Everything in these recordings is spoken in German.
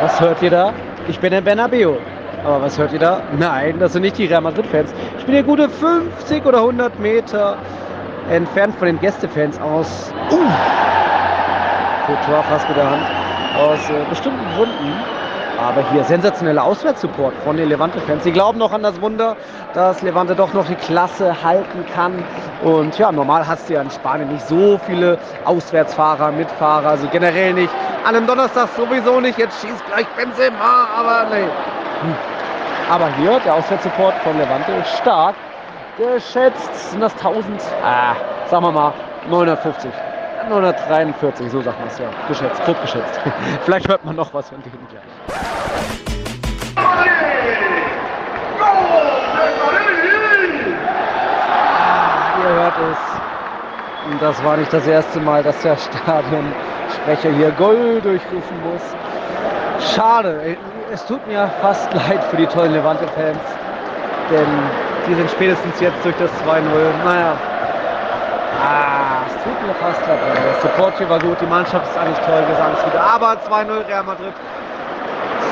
Was hört ihr da? Ich bin in Bernabeu. Aber was hört ihr da? Nein, das sind nicht die Real Madrid-Fans. Ich bin hier gute 50 oder 100 Meter entfernt von den Gästefans aus. Uh, Courtois fast mit der Hand. Aus äh, bestimmten Gründen. Aber hier sensationeller Auswärtssupport von den Levante-Fans. Sie glauben noch an das Wunder, dass Levante doch noch die Klasse halten kann. Und ja, normal hast du ja in Spanien nicht so viele Auswärtsfahrer, Mitfahrer, also generell nicht. An einem Donnerstag sowieso nicht. Jetzt schießt gleich Benzema, aber nee. Hm. Aber hier, der Auswärtssupport von Levante stark. Geschätzt sind das 1000, ah, sagen wir mal 950. 943, so sagt man es ja. Geschätzt, grob geschätzt. Vielleicht hört man noch was von denen gleich. Ah, ihr hört es. Und das war nicht das erste Mal, dass der Stadionsprecher hier Gold durchrufen muss. Schade. Es tut mir fast leid für die tollen Levante-Fans. Denn die sind spätestens jetzt durch das 2-0. Naja. Ah, es tut mir fast leid. Der Support hier war gut, die Mannschaft ist eigentlich toll, Gesangslieder. Aber 2-0 Real Madrid.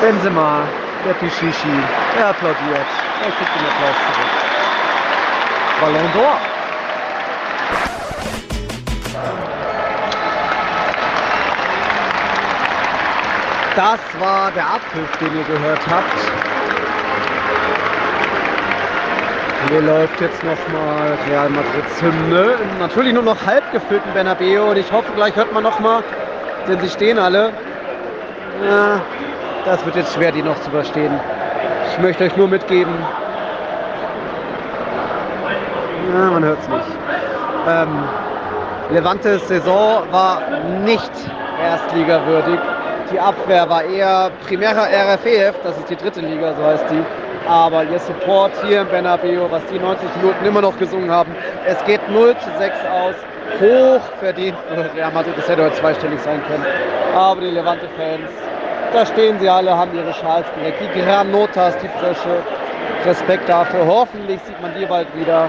Benzema, der Pichichi, er applaudiert. Er kriegt den Applaus zurück. Ballon d'Or. Das war der Abpfiff, den ihr gehört habt. Hier läuft jetzt nochmal Real Madrids Hymne. Natürlich nur noch halb gefüllten Bernabeu und ich hoffe, gleich hört man nochmal, denn sie stehen alle. Ja, das wird jetzt schwer, die noch zu überstehen. Ich möchte euch nur mitgeben. Ja, man hört es nicht. Ähm, Levantes Saison war nicht erstligawürdig. Die Abwehr war eher Primera RFEF, das ist die dritte Liga, so heißt die. Aber ihr Support hier im Bernabeu, was die 90 Minuten immer noch gesungen haben, es geht 0 zu 6 aus. Hoch verdient Real Madrid, das hätte heute zweistellig sein können. Aber die Levante-Fans, da stehen sie alle, haben ihre Schals direkt. Die Granotas, die Frische. Respekt dafür. Hoffentlich sieht man die bald wieder.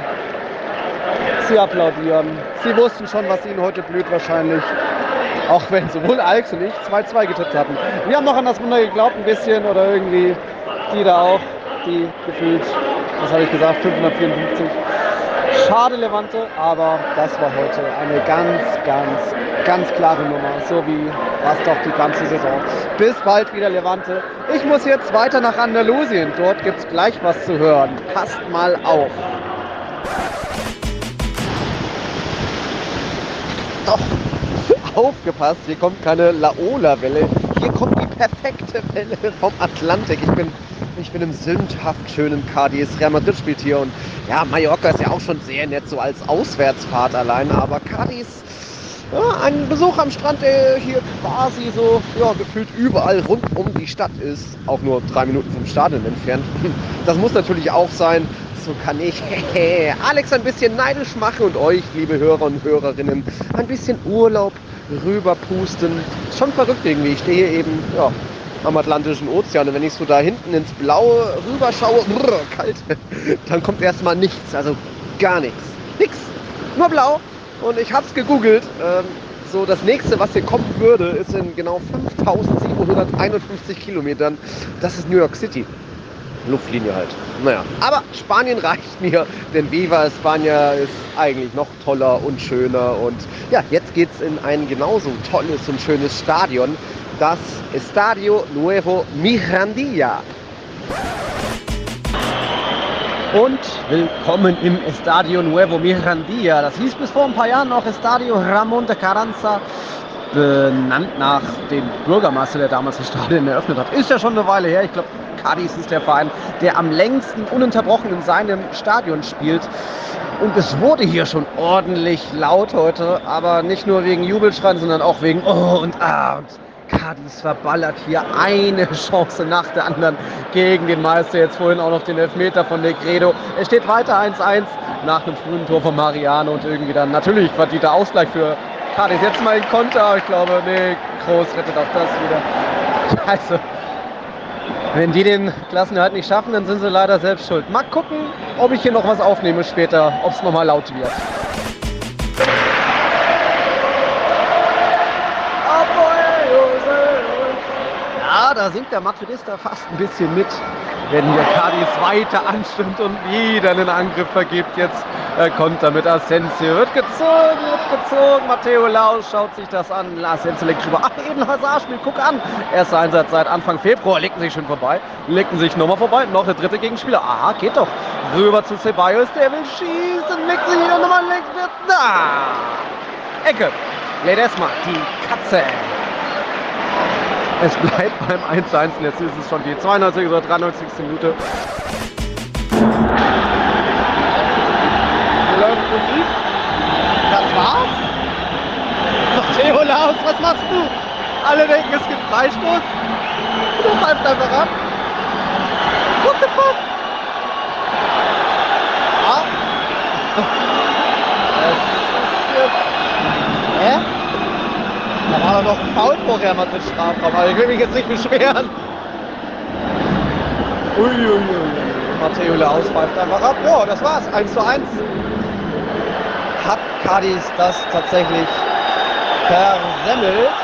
Sie applaudieren. Sie wussten schon, was ihnen heute blüht wahrscheinlich. Auch wenn sowohl Alex und ich 2-2 getippt hatten. Wir haben noch an das Wunder geglaubt, ein bisschen oder irgendwie die da auch, die gefühlt, was habe ich gesagt, 554. Schade Levante, aber das war heute eine ganz, ganz, ganz klare Nummer, so wie es doch die ganze Saison. Bis bald wieder Levante. Ich muss jetzt weiter nach Andalusien, dort gibt es gleich was zu hören. Passt mal auf. Doch, aufgepasst, hier kommt keine Laola-Welle, hier kommt die perfekte Welle vom Atlantik. Ich bin, ich bin im sündhaft schönen Cadiz. Real Madrid spielt hier und ja, Mallorca ist ja auch schon sehr nett, so als Auswärtsfahrt allein, aber Cadiz, ja, ein Besuch am Strand, der hier quasi so ja, gefühlt überall rund um die Stadt ist, auch nur drei Minuten vom Stadion entfernt. Das muss natürlich auch sein, so kann ich Alex ein bisschen neidisch machen und euch, liebe Hörer und Hörerinnen, ein bisschen Urlaub rüberpusten. Schon verrückt irgendwie. Ich stehe hier eben ja, am Atlantischen Ozean und wenn ich so da hinten ins Blaue rüberschaue, brr, kalt, dann kommt erstmal nichts, also gar nichts. Nix, nur blau. Und ich habe es gegoogelt. Ähm, so das nächste, was hier kommen würde, ist in genau 5751 Kilometern. Das ist New York City. Luftlinie halt. Naja, aber Spanien reicht mir, denn Viva España ist eigentlich noch toller und schöner. Und ja, jetzt geht es in ein genauso tolles und schönes Stadion, das Estadio Nuevo Mirandilla. Und willkommen im Estadio Nuevo Mirandilla. Das hieß bis vor ein paar Jahren noch Estadio Ramon de Carranza benannt nach dem Bürgermeister, der damals das Stadion eröffnet hat. Ist ja schon eine Weile her. Ich glaube, Cadiz ist der Verein, der am längsten ununterbrochen in seinem Stadion spielt. Und es wurde hier schon ordentlich laut heute, aber nicht nur wegen Jubelschreien, sondern auch wegen Oh und Ah. Und Cadiz verballert hier eine Chance nach der anderen gegen den Meister. Jetzt vorhin auch noch den Elfmeter von Negredo. Es steht weiter 1-1 nach einem frühen Tor von Mariano und irgendwie dann natürlich verdienter Ausgleich für Cadiz. Jetzt mal ein Konter, ich glaube, nee, Groß rettet auch das wieder. Also, wenn die den Klassenerhalt nicht schaffen, dann sind sie leider selbst schuld. Mal gucken, ob ich hier noch was aufnehme später, ob es nochmal laut wird. Ja, da singt der Madridista fast ein bisschen mit, wenn hier Cadiz weiter anstimmt und wieder einen Angriff vergibt. Jetzt äh, Konter mit Asensio. Wird gezogen, wird gezogen. Matteo Laus schaut sich das an. Asensio legt drüber. Ach, eben Hazard spielt. Guck an. Erster Einsatz seit Anfang Februar. Legten sich schon vorbei. Legten sich nochmal vorbei. Noch der dritte Gegenspieler. Aha, geht doch. Rüber zu Ceballos. Der will schießen. Legt sich wieder nochmal. Legt wird. Da. Ecke. Ledesma. Die Katze. Es bleibt beim 1-1. Jetzt ist es schon die 92. oder 93. Minute. Das war's. Matteo Laus, was machst du? Alle denken, es gibt Freistoß. Du pfeifst einfach ab. What the fuck? Ja. Das ist jetzt... Hä? Da war doch noch ein Foul vor Real Madrid Strafraum, aber ich will mich jetzt nicht beschweren. Uiuiui. Ui, ui. Matteo Laus pfeift einfach ab. Ja, das war's. 1 zu 1 hat Cadiz das tatsächlich versemmelt.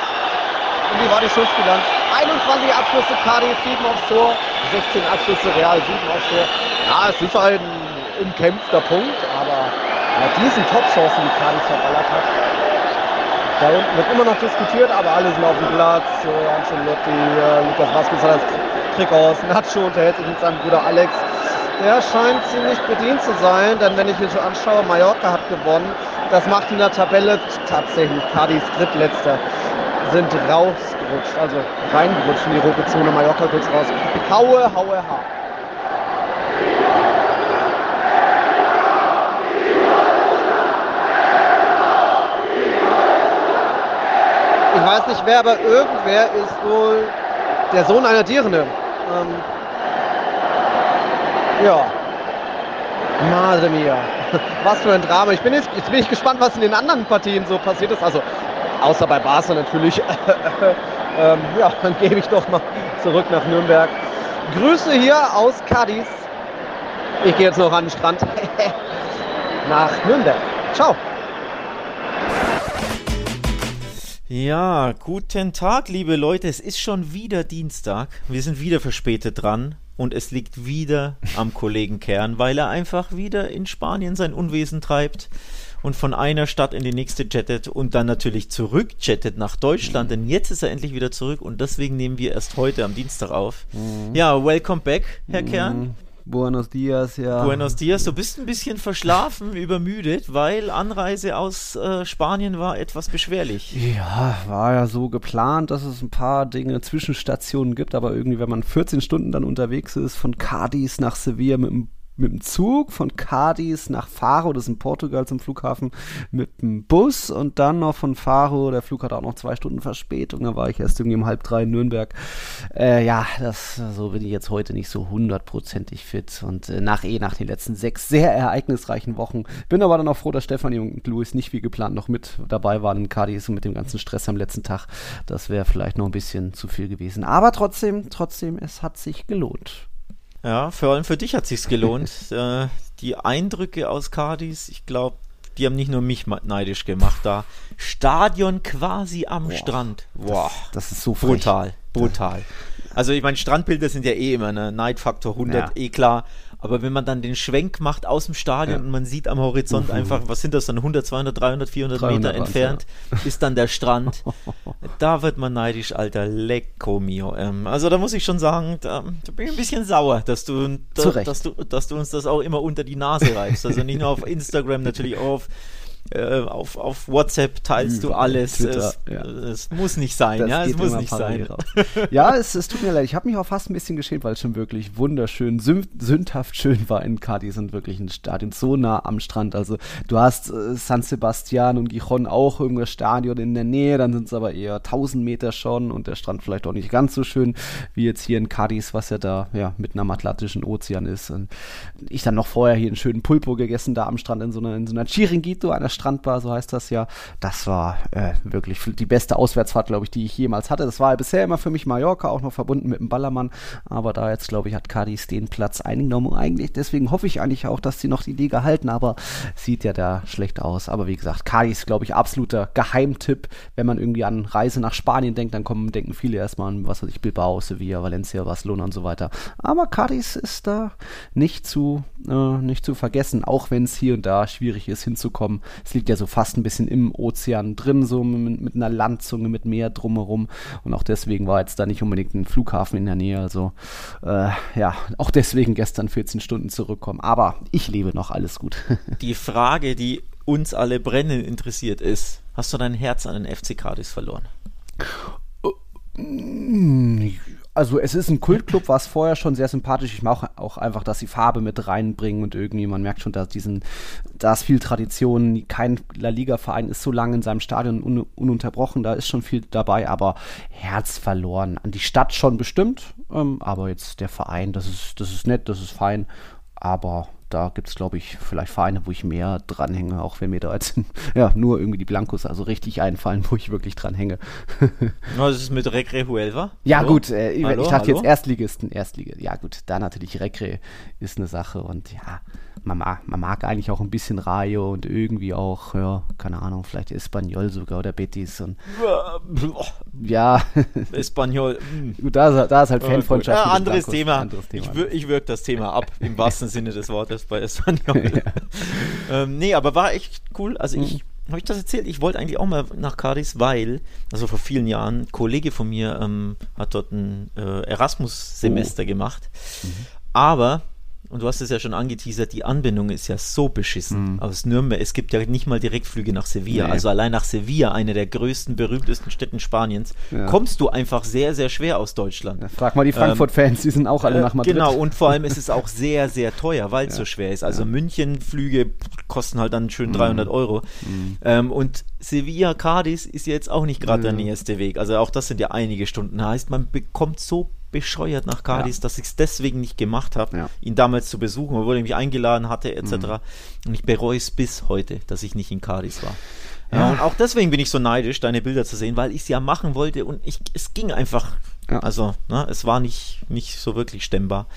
Und wie war die Schussbilanz? 21 Abschlüsse Cadiz, 7 aufs Tor, 16 Abschlüsse Real, 7 aufs Tor. Ja, es ist halt ein umkämpfter Punkt, aber bei diesen Top-Chancen, die Cadiz verballert hat, da unten wird immer noch diskutiert, aber alle sind auf dem Platz. Äh, Ancelotti, Lukas Vasquez hat das Trick aus, Nacho unterhält sich mit seinem Bruder Alex der scheint ziemlich bedient zu sein, denn wenn ich mir so anschaue, Mallorca hat gewonnen. Das macht in der Tabelle tatsächlich Cadiz drittletzter sind rausgerutscht, also reingerutscht in die rote Zone, Mallorca kurz raus. Haue, haue, ha. Ich weiß nicht wer, aber irgendwer ist wohl der Sohn einer Tierende. Ähm, ja. Madre mia. Was für ein Drama. Ich bin jetzt, jetzt bin ich gespannt, was in den anderen Partien so passiert ist. Also außer bei Barca natürlich. ähm, ja, dann gebe ich doch mal zurück nach Nürnberg. Grüße hier aus Cadiz. Ich gehe jetzt noch an den Strand. nach Nürnberg. Ciao. Ja, guten Tag, liebe Leute. Es ist schon wieder Dienstag. Wir sind wieder verspätet dran und es liegt wieder am Kollegen Kern, weil er einfach wieder in Spanien sein Unwesen treibt und von einer Stadt in die nächste jettet und dann natürlich zurück jettet nach Deutschland, mhm. denn jetzt ist er endlich wieder zurück und deswegen nehmen wir erst heute am Dienstag auf. Mhm. Ja, welcome back, Herr mhm. Kern. Buenos Dias, ja. Buenos Dias, du bist ein bisschen verschlafen, übermüdet, weil Anreise aus äh, Spanien war etwas beschwerlich. Ja, war ja so geplant, dass es ein paar Dinge, Zwischenstationen gibt, aber irgendwie, wenn man 14 Stunden dann unterwegs ist, von Cadiz nach Sevilla mit dem mit dem Zug von Cadiz nach Faro, das ist in Portugal zum Flughafen, mit dem Bus und dann noch von Faro, der Flug hat auch noch zwei Stunden Verspätung, da war ich erst irgendwie um halb drei in Nürnberg. Äh, ja, das, so bin ich jetzt heute nicht so hundertprozentig fit und äh, nach eh nach den letzten sechs sehr ereignisreichen Wochen. Bin aber dann auch froh, dass Stefanie und Luis nicht wie geplant noch mit dabei waren in Cadiz und mit dem ganzen Stress am letzten Tag. Das wäre vielleicht noch ein bisschen zu viel gewesen. Aber trotzdem, trotzdem, es hat sich gelohnt. Ja, vor allem für dich hat sich's gelohnt. äh, die Eindrücke aus Cadiz, ich glaube, die haben nicht nur mich neidisch gemacht da. Stadion quasi am Boah, Strand. Boah, das, das, ist so frech. brutal, brutal. Also ich meine, Strandbilder sind ja eh immer eine Neidfaktor 100, ja. eh klar. Aber wenn man dann den Schwenk macht aus dem Stadion ja. und man sieht am Horizont Uhu. einfach, was sind das dann, 100, 200, 300, 400 300 Meter entfernt, ja. ist dann der Strand. da wird man neidisch, Alter. Lecco mio. Ähm, also da muss ich schon sagen, da, da, bin ich ein bisschen sauer, dass du, da, dass, du, dass du uns das auch immer unter die Nase reißt. Also nicht nur auf Instagram, natürlich auch auf äh, auf, auf WhatsApp teilst du alles. Twitter, es, ja. es, muss nicht sein, das ja, es muss nicht sein. ja, es, es tut mir leid. Ich habe mich auch fast ein bisschen geschämt, weil es schon wirklich wunderschön, sündhaft schön war in Cadiz und wirklich ein Stadion so nah am Strand. Also du hast äh, San Sebastian und Gijon auch irgendwas Stadion in der Nähe, dann sind es aber eher 1000 Meter schon und der Strand vielleicht auch nicht ganz so schön wie jetzt hier in Cadiz, was ja da ja mitten am Atlantischen Ozean ist. Und ich dann noch vorher hier einen schönen Pulpo gegessen da am Strand in so einer, in so einer Chiringuito, einer Strandbar, so heißt das ja. Das war äh, wirklich die beste Auswärtsfahrt, glaube ich, die ich jemals hatte. Das war bisher immer für mich Mallorca, auch noch verbunden mit dem Ballermann. Aber da jetzt, glaube ich, hat Cadiz den Platz eingenommen. Eigentlich, deswegen hoffe ich eigentlich auch, dass sie noch die Liga halten, aber sieht ja da schlecht aus. Aber wie gesagt, Cadiz, glaube ich, absoluter Geheimtipp. Wenn man irgendwie an Reise nach Spanien denkt, dann kommen, denken viele erstmal an, was weiß ich, Bilbao, Sevilla, Valencia, Barcelona und so weiter. Aber Cadiz ist da nicht zu, äh, nicht zu vergessen, auch wenn es hier und da schwierig ist hinzukommen. Es liegt ja so fast ein bisschen im Ozean drin, so mit, mit einer Landzunge, mit Meer drumherum. Und auch deswegen war jetzt da nicht unbedingt ein Flughafen in der Nähe. Also äh, ja, auch deswegen gestern 14 Stunden zurückkommen. Aber ich lebe noch, alles gut. die Frage, die uns alle brennend interessiert ist, hast du dein Herz an den FC Cadiz verloren? Also es ist ein Kultclub, war es vorher schon sehr sympathisch. Ich mag auch einfach, dass sie Farbe mit reinbringen und irgendwie, man merkt schon, dass diesen, da ist viel Tradition. Kein La Liga-Verein ist so lange in seinem Stadion un, ununterbrochen, da ist schon viel dabei, aber Herz verloren. An die Stadt schon bestimmt, ähm, aber jetzt der Verein, das ist, das ist nett, das ist fein, aber da gibt es, glaube ich, vielleicht Vereine, wo ich mehr dranhänge, auch wenn mir da jetzt ja, nur irgendwie die Blancos also richtig einfallen, wo ich wirklich dranhänge. Was ist mit Recre Huelva? Ja, hallo? gut, äh, hallo, ich dachte hallo? jetzt Erstligisten, Erstlige. Ja, gut, da natürlich Recre ist eine Sache und ja, man mag, man mag eigentlich auch ein bisschen Rayo und irgendwie auch, ja, keine Ahnung, vielleicht Espanyol sogar oder Betis und ja. Espanyol. Hm. Da, da ist halt Fanfreundschaft. Ja, anderes Thema. anderes Thema. Ich, wir, ich wirke das Thema ab, im wahrsten Sinne des Wortes bei Espanyol. ja. ähm, nee, aber war echt cool. Also mhm. ich habe ich das erzählt? Ich wollte eigentlich auch mal nach Cadiz, weil, also vor vielen Jahren, ein Kollege von mir ähm, hat dort ein äh, Erasmus-Semester oh. gemacht. Mhm. Aber und du hast es ja schon angeteasert, die Anbindung ist ja so beschissen mhm. aus Nürnberg. Es gibt ja nicht mal Direktflüge nach Sevilla. Nee. Also allein nach Sevilla, eine der größten, berühmtesten Städten Spaniens, ja. kommst du einfach sehr, sehr schwer aus Deutschland. Ja, frag mal die Frankfurt-Fans, ähm, die sind auch alle äh, nach Madrid. Genau, und vor allem ist es auch sehr, sehr teuer, weil es ja. so schwer ist. Also München-Flüge kosten halt dann schön 300 mhm. Euro. Mhm. Ähm, und Sevilla, Cadiz ist jetzt auch nicht gerade der nächste Weg. Also auch das sind ja einige Stunden. Heißt, man bekommt so bescheuert nach Cadiz, ja. dass ich es deswegen nicht gemacht habe, ja. ihn damals zu besuchen, obwohl er mich eingeladen hatte, etc. Mhm. Und ich bereue es bis heute, dass ich nicht in Cadiz war. Ja, und auch deswegen bin ich so neidisch, deine Bilder zu sehen, weil ich es ja machen wollte und ich, es ging einfach. Also, ne, es war nicht, nicht so wirklich stemmbar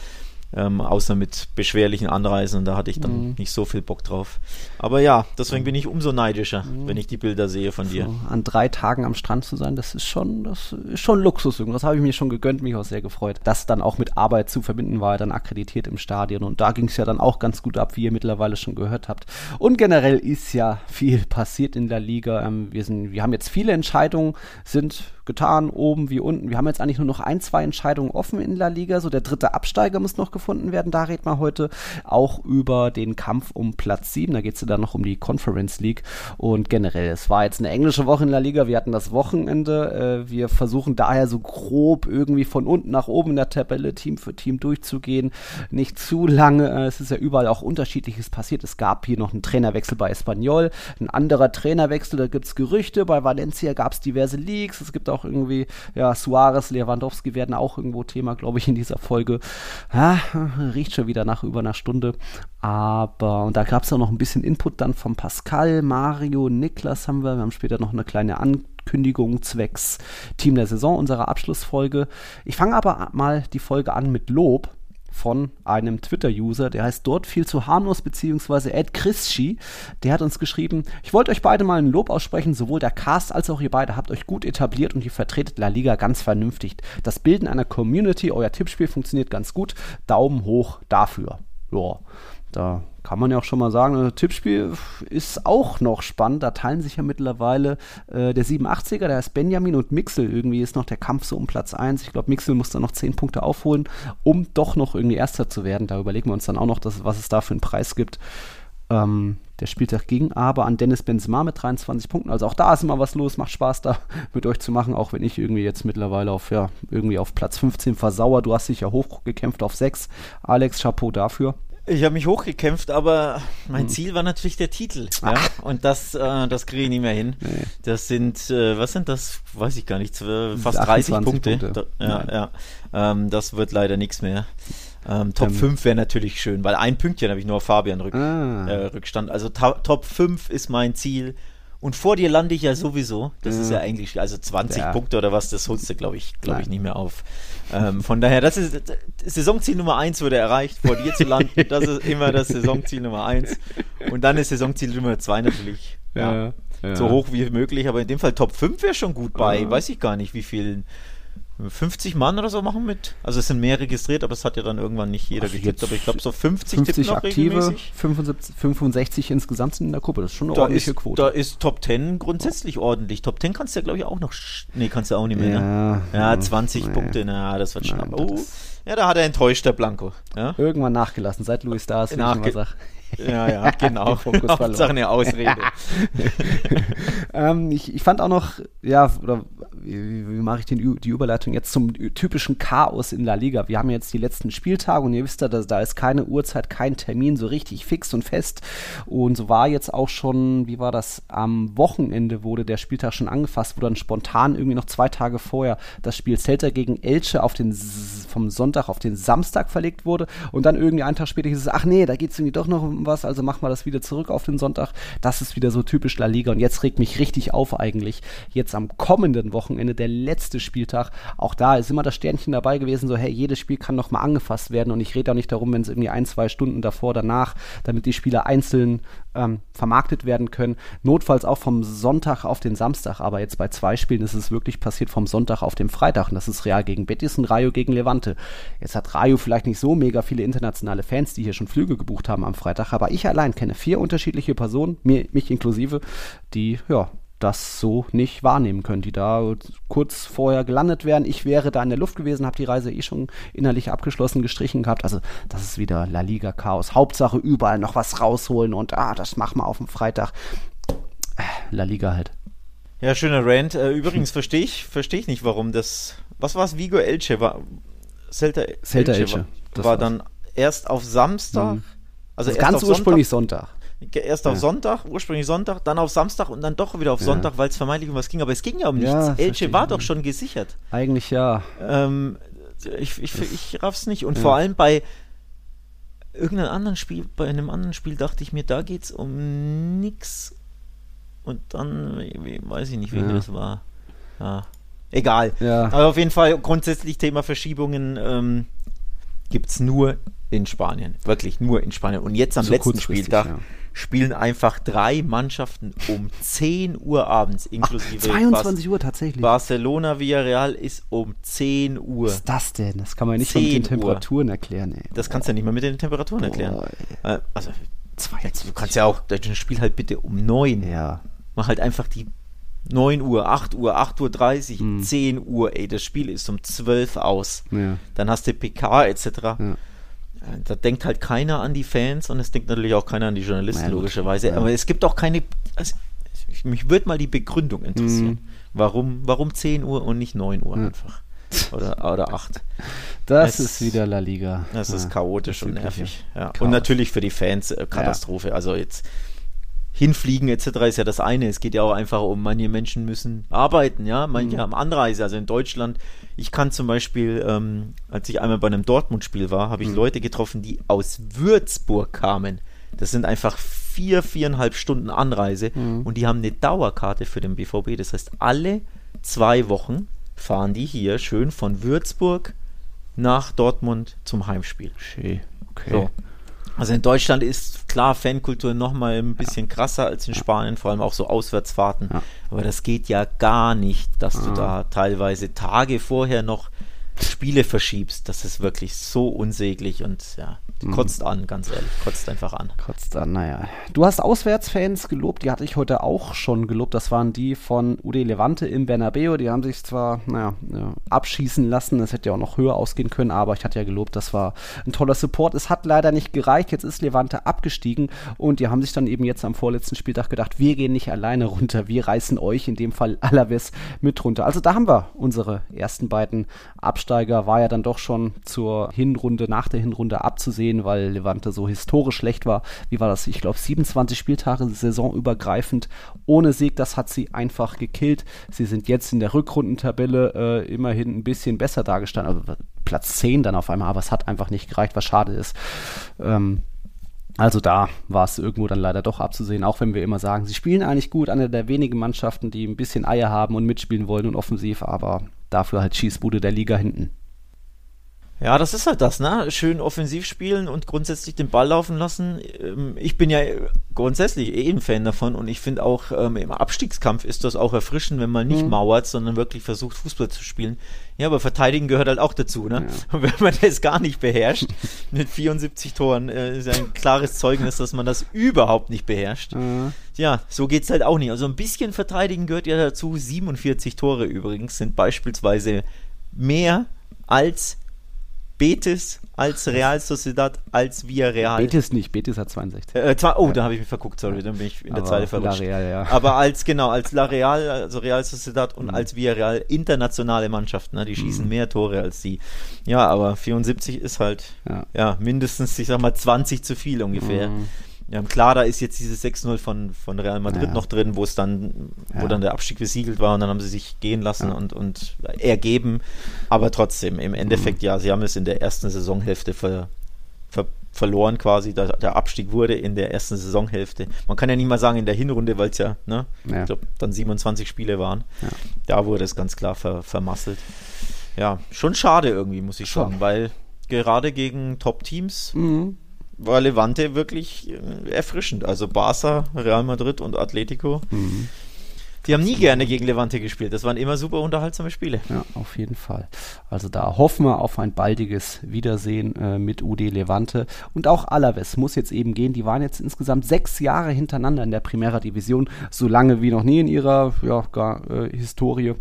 ähm, außer mit beschwerlichen Anreisen und da hatte ich dann mhm. nicht so viel Bock drauf. Aber ja, deswegen bin ich umso neidischer, mhm. wenn ich die Bilder sehe von dir. So, an drei Tagen am Strand zu sein, das ist schon, das ist schon Luxus. Das habe ich mir schon gegönnt, mich auch sehr gefreut. Das dann auch mit Arbeit zu verbinden, war dann akkreditiert im Stadion und da ging es ja dann auch ganz gut ab, wie ihr mittlerweile schon gehört habt. Und generell ist ja viel passiert in der Liga. Ähm, wir, sind, wir haben jetzt viele Entscheidungen, sind getan, oben wie unten. Wir haben jetzt eigentlich nur noch ein, zwei Entscheidungen offen in der Liga. So der dritte Absteiger muss noch gefunden werden. Da reden wir heute auch über den Kampf um Platz 7. Da geht es ja dann noch um die Conference League. Und generell, es war jetzt eine englische Woche in der Liga. Wir hatten das Wochenende. Äh, wir versuchen daher so grob irgendwie von unten nach oben in der Tabelle Team für Team durchzugehen. Nicht zu lange. Äh, es ist ja überall auch unterschiedliches passiert. Es gab hier noch einen Trainerwechsel bei Espanyol, ein anderer Trainerwechsel. Da gibt es Gerüchte. Bei Valencia gab es diverse Leaks. Es gibt auch auch irgendwie, ja, Suarez, Lewandowski werden auch irgendwo Thema, glaube ich, in dieser Folge. Ja, riecht schon wieder nach über einer Stunde. Aber, und da gab es auch noch ein bisschen Input dann von Pascal, Mario, Niklas haben wir. Wir haben später noch eine kleine Ankündigung zwecks Team der Saison, unserer Abschlussfolge. Ich fange aber mal die Folge an mit Lob von einem Twitter-User, der heißt dort viel zu harmlos, beziehungsweise Ed Chrisschi. Der hat uns geschrieben, ich wollte euch beide mal ein Lob aussprechen, sowohl der Cast als auch ihr beide habt euch gut etabliert und ihr vertretet La Liga ganz vernünftig. Das Bilden einer Community, euer Tippspiel funktioniert ganz gut. Daumen hoch dafür. Ja, da kann man ja auch schon mal sagen, das Tippspiel ist auch noch spannend. Da teilen sich ja mittlerweile äh, der 87er, der heißt Benjamin und Mixel. Irgendwie ist noch der Kampf so um Platz 1. Ich glaube, Mixel muss da noch 10 Punkte aufholen, um doch noch irgendwie Erster zu werden. Da überlegen wir uns dann auch noch, dass, was es da für einen Preis gibt. Ähm, der Spieltag ging aber an Dennis Benzema mit 23 Punkten. Also auch da ist immer was los, macht Spaß da mit euch zu machen, auch wenn ich irgendwie jetzt mittlerweile auf, ja, irgendwie auf Platz 15 versauer. Du hast dich ja hochgekämpft auf 6. Alex, Chapeau dafür. Ich habe mich hochgekämpft, aber mein hm. Ziel war natürlich der Titel. Ja? Und das, äh, das kriege ich nicht mehr hin. Nee. Das sind, äh, was sind das? Weiß ich gar nicht, fast 30 Punkte. Punkte. Da, ja, ja. Ähm, das wird leider nichts mehr. Ähm, Top ähm, 5 wäre natürlich schön, weil ein Pünktchen habe ich nur auf Fabian Rück, ah. äh, Rückstand. Also Top 5 ist mein Ziel. Und vor dir lande ich ja sowieso. Das ja. ist ja eigentlich, also 20 ja. Punkte oder was, das holst du, glaube ich, glaube ich, nicht mehr auf. Ähm, von daher, das ist Saisonziel Nummer 1 wurde erreicht, vor dir zu landen. Das ist immer das Saisonziel Nummer 1. Und dann ist Saisonziel Nummer 2 natürlich. Ja, so hoch wie möglich, aber in dem Fall Top 5 wäre schon gut bei, weiß ich gar nicht, wie vielen 50 Mann oder so machen mit. Also es sind mehr registriert, aber es hat ja dann irgendwann nicht jeder also getippt. Aber ich glaube so 50, 50 aktive, 75, 65 insgesamt sind in der Gruppe. Das ist schon eine da ordentliche ist, Quote. Da ist Top 10 grundsätzlich oh. ordentlich. Top 10 kannst du ja glaube ich auch noch. Nee, kannst du auch nicht mehr. Ja, ne? ja 20 nee. Punkte. Na, das wird schnapp. Oh. Ja, da hat er enttäuscht, der Blanco. Ja? Irgendwann nachgelassen, seit Louis Stars, wie Nachge ich immer. Ja, ja, genau. Hauptsache eine Ausrede. ähm, ich, ich fand auch noch, ja, oder wie, wie mache ich den, die Überleitung jetzt zum typischen Chaos in La Liga? Wir haben jetzt die letzten Spieltage und ihr wisst ja, da, da ist keine Uhrzeit, kein Termin so richtig fix und fest. Und so war jetzt auch schon, wie war das, am Wochenende wurde der Spieltag schon angefasst, wo dann spontan irgendwie noch zwei Tage vorher das Spiel Celta gegen Elche auf den, vom Sonntag auf den Samstag verlegt wurde. Und dann irgendwie einen Tag später hieß es, ach nee, da geht es irgendwie doch noch um was, also machen wir das wieder zurück auf den Sonntag. Das ist wieder so typisch La Liga. Und jetzt regt mich richtig auf eigentlich. Jetzt am kommenden Wochenende der letzte Spieltag. Auch da ist immer das Sternchen dabei gewesen, so hey, jedes Spiel kann noch mal angefasst werden und ich rede auch nicht darum, wenn es irgendwie ein, zwei Stunden davor, danach, damit die Spieler einzeln ähm, vermarktet werden können. Notfalls auch vom Sonntag auf den Samstag, aber jetzt bei zwei Spielen ist es wirklich passiert vom Sonntag auf den Freitag und das ist Real gegen Betis und Rayo gegen Levante. Jetzt hat Rayo vielleicht nicht so mega viele internationale Fans, die hier schon Flüge gebucht haben am Freitag, aber ich allein kenne vier unterschiedliche Personen, mir, mich inklusive, die ja das so nicht wahrnehmen können, die da kurz vorher gelandet wären. Ich wäre da in der Luft gewesen, habe die Reise eh schon innerlich abgeschlossen, gestrichen gehabt. Also das ist wieder La Liga Chaos. Hauptsache überall noch was rausholen und ah, das machen wir auf dem Freitag. Äh, La Liga halt. Ja, schöner Rant. Äh, übrigens verstehe ich, verstehe ich nicht, warum das. Was war es? Vigo Elche war. Celta, Celta Elche, war, war dann erst auf Samstag. Mhm. Also, also ganz ursprünglich Sonntag. Sonntag. Erst auf ja. Sonntag, ursprünglich Sonntag, dann auf Samstag und dann doch wieder auf ja. Sonntag, weil es vermeintlich um was ging. Aber es ging ja um nichts. Ja, Elche war doch schon gesichert. Eigentlich ja. Ähm, ich, ich, ich raff's nicht. Und vor allem bei irgendeinem anderen Spiel, bei einem anderen Spiel dachte ich mir, da geht's um nichts. Und dann, weiß ich nicht, wen das war. Ja. Egal. Aber auf jeden Fall grundsätzlich Thema Verschiebungen ähm, gibt es nur in Spanien. Wirklich nur in Spanien. Und jetzt am so letzten Spieltag ja spielen einfach drei Mannschaften um 10 Uhr abends, inklusive Ach, 22 Bas Uhr tatsächlich. Barcelona Villarreal ist um 10 Uhr. Was ist das denn? Das kann man nicht mit den Temperaturen Uhr. erklären. Ey. Das kannst du ja nicht mal mit den Temperaturen Boah, erklären. Ey. Äh, also, 22. du kannst ja auch das Spiel halt bitte um 9. Ja. Mach halt einfach die 9 Uhr, 8 Uhr, 8 Uhr 30, hm. 10 Uhr, ey, das Spiel ist um 12 aus. Ja. Dann hast du PK etc. Ja da denkt halt keiner an die Fans und es denkt natürlich auch keiner an die Journalisten, ja, logischerweise. Aber es gibt auch keine. Also, mich würde mal die Begründung interessieren. Mhm. Warum, warum 10 Uhr und nicht 9 Uhr einfach? Oder, oder 8. Das es, ist wieder La Liga. Das ist chaotisch das und nervig. Und natürlich für die Fans äh, Katastrophe. Also jetzt hinfliegen etc. ist ja das eine. Es geht ja auch einfach um, manche Menschen müssen arbeiten, ja, manche mhm. haben Anreise. Also in Deutschland, ich kann zum Beispiel, ähm, als ich einmal bei einem Dortmund-Spiel war, habe ich mhm. Leute getroffen, die aus Würzburg kamen. Das sind einfach vier, viereinhalb Stunden Anreise mhm. und die haben eine Dauerkarte für den BVB. Das heißt, alle zwei Wochen fahren die hier schön von Würzburg nach Dortmund zum Heimspiel. Schön. Okay. So. Also in Deutschland ist klar Fankultur noch mal ein bisschen ja. krasser als in Spanien, vor allem auch so Auswärtsfahrten. Ja. Aber das geht ja gar nicht, dass du da teilweise Tage vorher noch Spiele verschiebst. Das ist wirklich so unsäglich und ja, Mhm. Kotzt an, ganz ehrlich. Kotzt einfach an. Kotzt an, naja. Du hast Auswärtsfans gelobt, die hatte ich heute auch schon gelobt. Das waren die von UD Levante im Bernabeu. Die haben sich zwar, naja, abschießen lassen. Das hätte ja auch noch höher ausgehen können, aber ich hatte ja gelobt, das war ein toller Support. Es hat leider nicht gereicht. Jetzt ist Levante abgestiegen und die haben sich dann eben jetzt am vorletzten Spieltag gedacht, wir gehen nicht alleine runter. Wir reißen euch, in dem Fall Alaves, mit runter. Also da haben wir unsere ersten beiden Abstiegs Absteiger war ja dann doch schon zur Hinrunde, nach der Hinrunde abzusehen, weil Levante so historisch schlecht war. Wie war das? Ich glaube, 27 Spieltage saisonübergreifend ohne Sieg. Das hat sie einfach gekillt. Sie sind jetzt in der Rückrundentabelle äh, immerhin ein bisschen besser dargestanden. Also Platz 10 dann auf einmal, aber es hat einfach nicht gereicht, was schade ist. Ähm, also da war es irgendwo dann leider doch abzusehen, auch wenn wir immer sagen, sie spielen eigentlich gut, eine der wenigen Mannschaften, die ein bisschen Eier haben und mitspielen wollen und offensiv, aber dafür halt Schießbude der Liga hinten. Ja, das ist halt das, ne? Schön offensiv spielen und grundsätzlich den Ball laufen lassen. Ähm, ich bin ja grundsätzlich eh ein Fan davon und ich finde auch ähm, im Abstiegskampf ist das auch erfrischend, wenn man nicht mhm. mauert, sondern wirklich versucht, Fußball zu spielen. Ja, aber verteidigen gehört halt auch dazu, ne? Ja. Und wenn man das gar nicht beherrscht, mit 74 Toren, äh, ist ein klares Zeugnis, dass man das überhaupt nicht beherrscht. Mhm. Ja, so geht's halt auch nicht. Also ein bisschen verteidigen gehört ja dazu. 47 Tore übrigens sind beispielsweise mehr als Betis als Real Sociedad als Villarreal. Betis nicht, Betis hat 62. Äh, zwei, oh, ja. da habe ich mich verguckt, sorry, dann bin ich in der Zeile verrutscht. Real, ja. Aber als, genau, als La Real, also Real Sociedad und mhm. als Villarreal internationale Mannschaften, ne, die schießen mhm. mehr Tore als die. Ja, aber 74 ist halt, ja, ja mindestens, ich sag mal, 20 zu viel ungefähr. Mhm. Ja, klar, da ist jetzt dieses 6-0 von, von Real Madrid ja. noch drin, wo es dann, wo ja. dann der Abstieg besiegelt war und dann haben sie sich gehen lassen ja. und, und ergeben. Aber trotzdem, im Endeffekt, mhm. ja, sie haben es in der ersten Saisonhälfte ver, ver, verloren quasi. Der, der, Abstieg wurde in der ersten Saisonhälfte. Man kann ja nicht mal sagen in der Hinrunde, weil es ja, ne, ich glaube, dann 27 Spiele waren. Da wurde es ganz klar ver, vermasselt. Ja, schon schade irgendwie, muss ich sagen, weil gerade gegen Top-Teams mhm war Levante wirklich äh, erfrischend. Also Barca, Real Madrid und Atletico. Mhm. Die haben nie gerne gegen Levante gespielt. Das waren immer super unterhaltsame Spiele. Ja, auf jeden Fall. Also da hoffen wir auf ein baldiges Wiedersehen äh, mit UD Levante. Und auch Alaves muss jetzt eben gehen. Die waren jetzt insgesamt sechs Jahre hintereinander in der Primera Division. So lange wie noch nie in ihrer ja, gar, äh, Historie.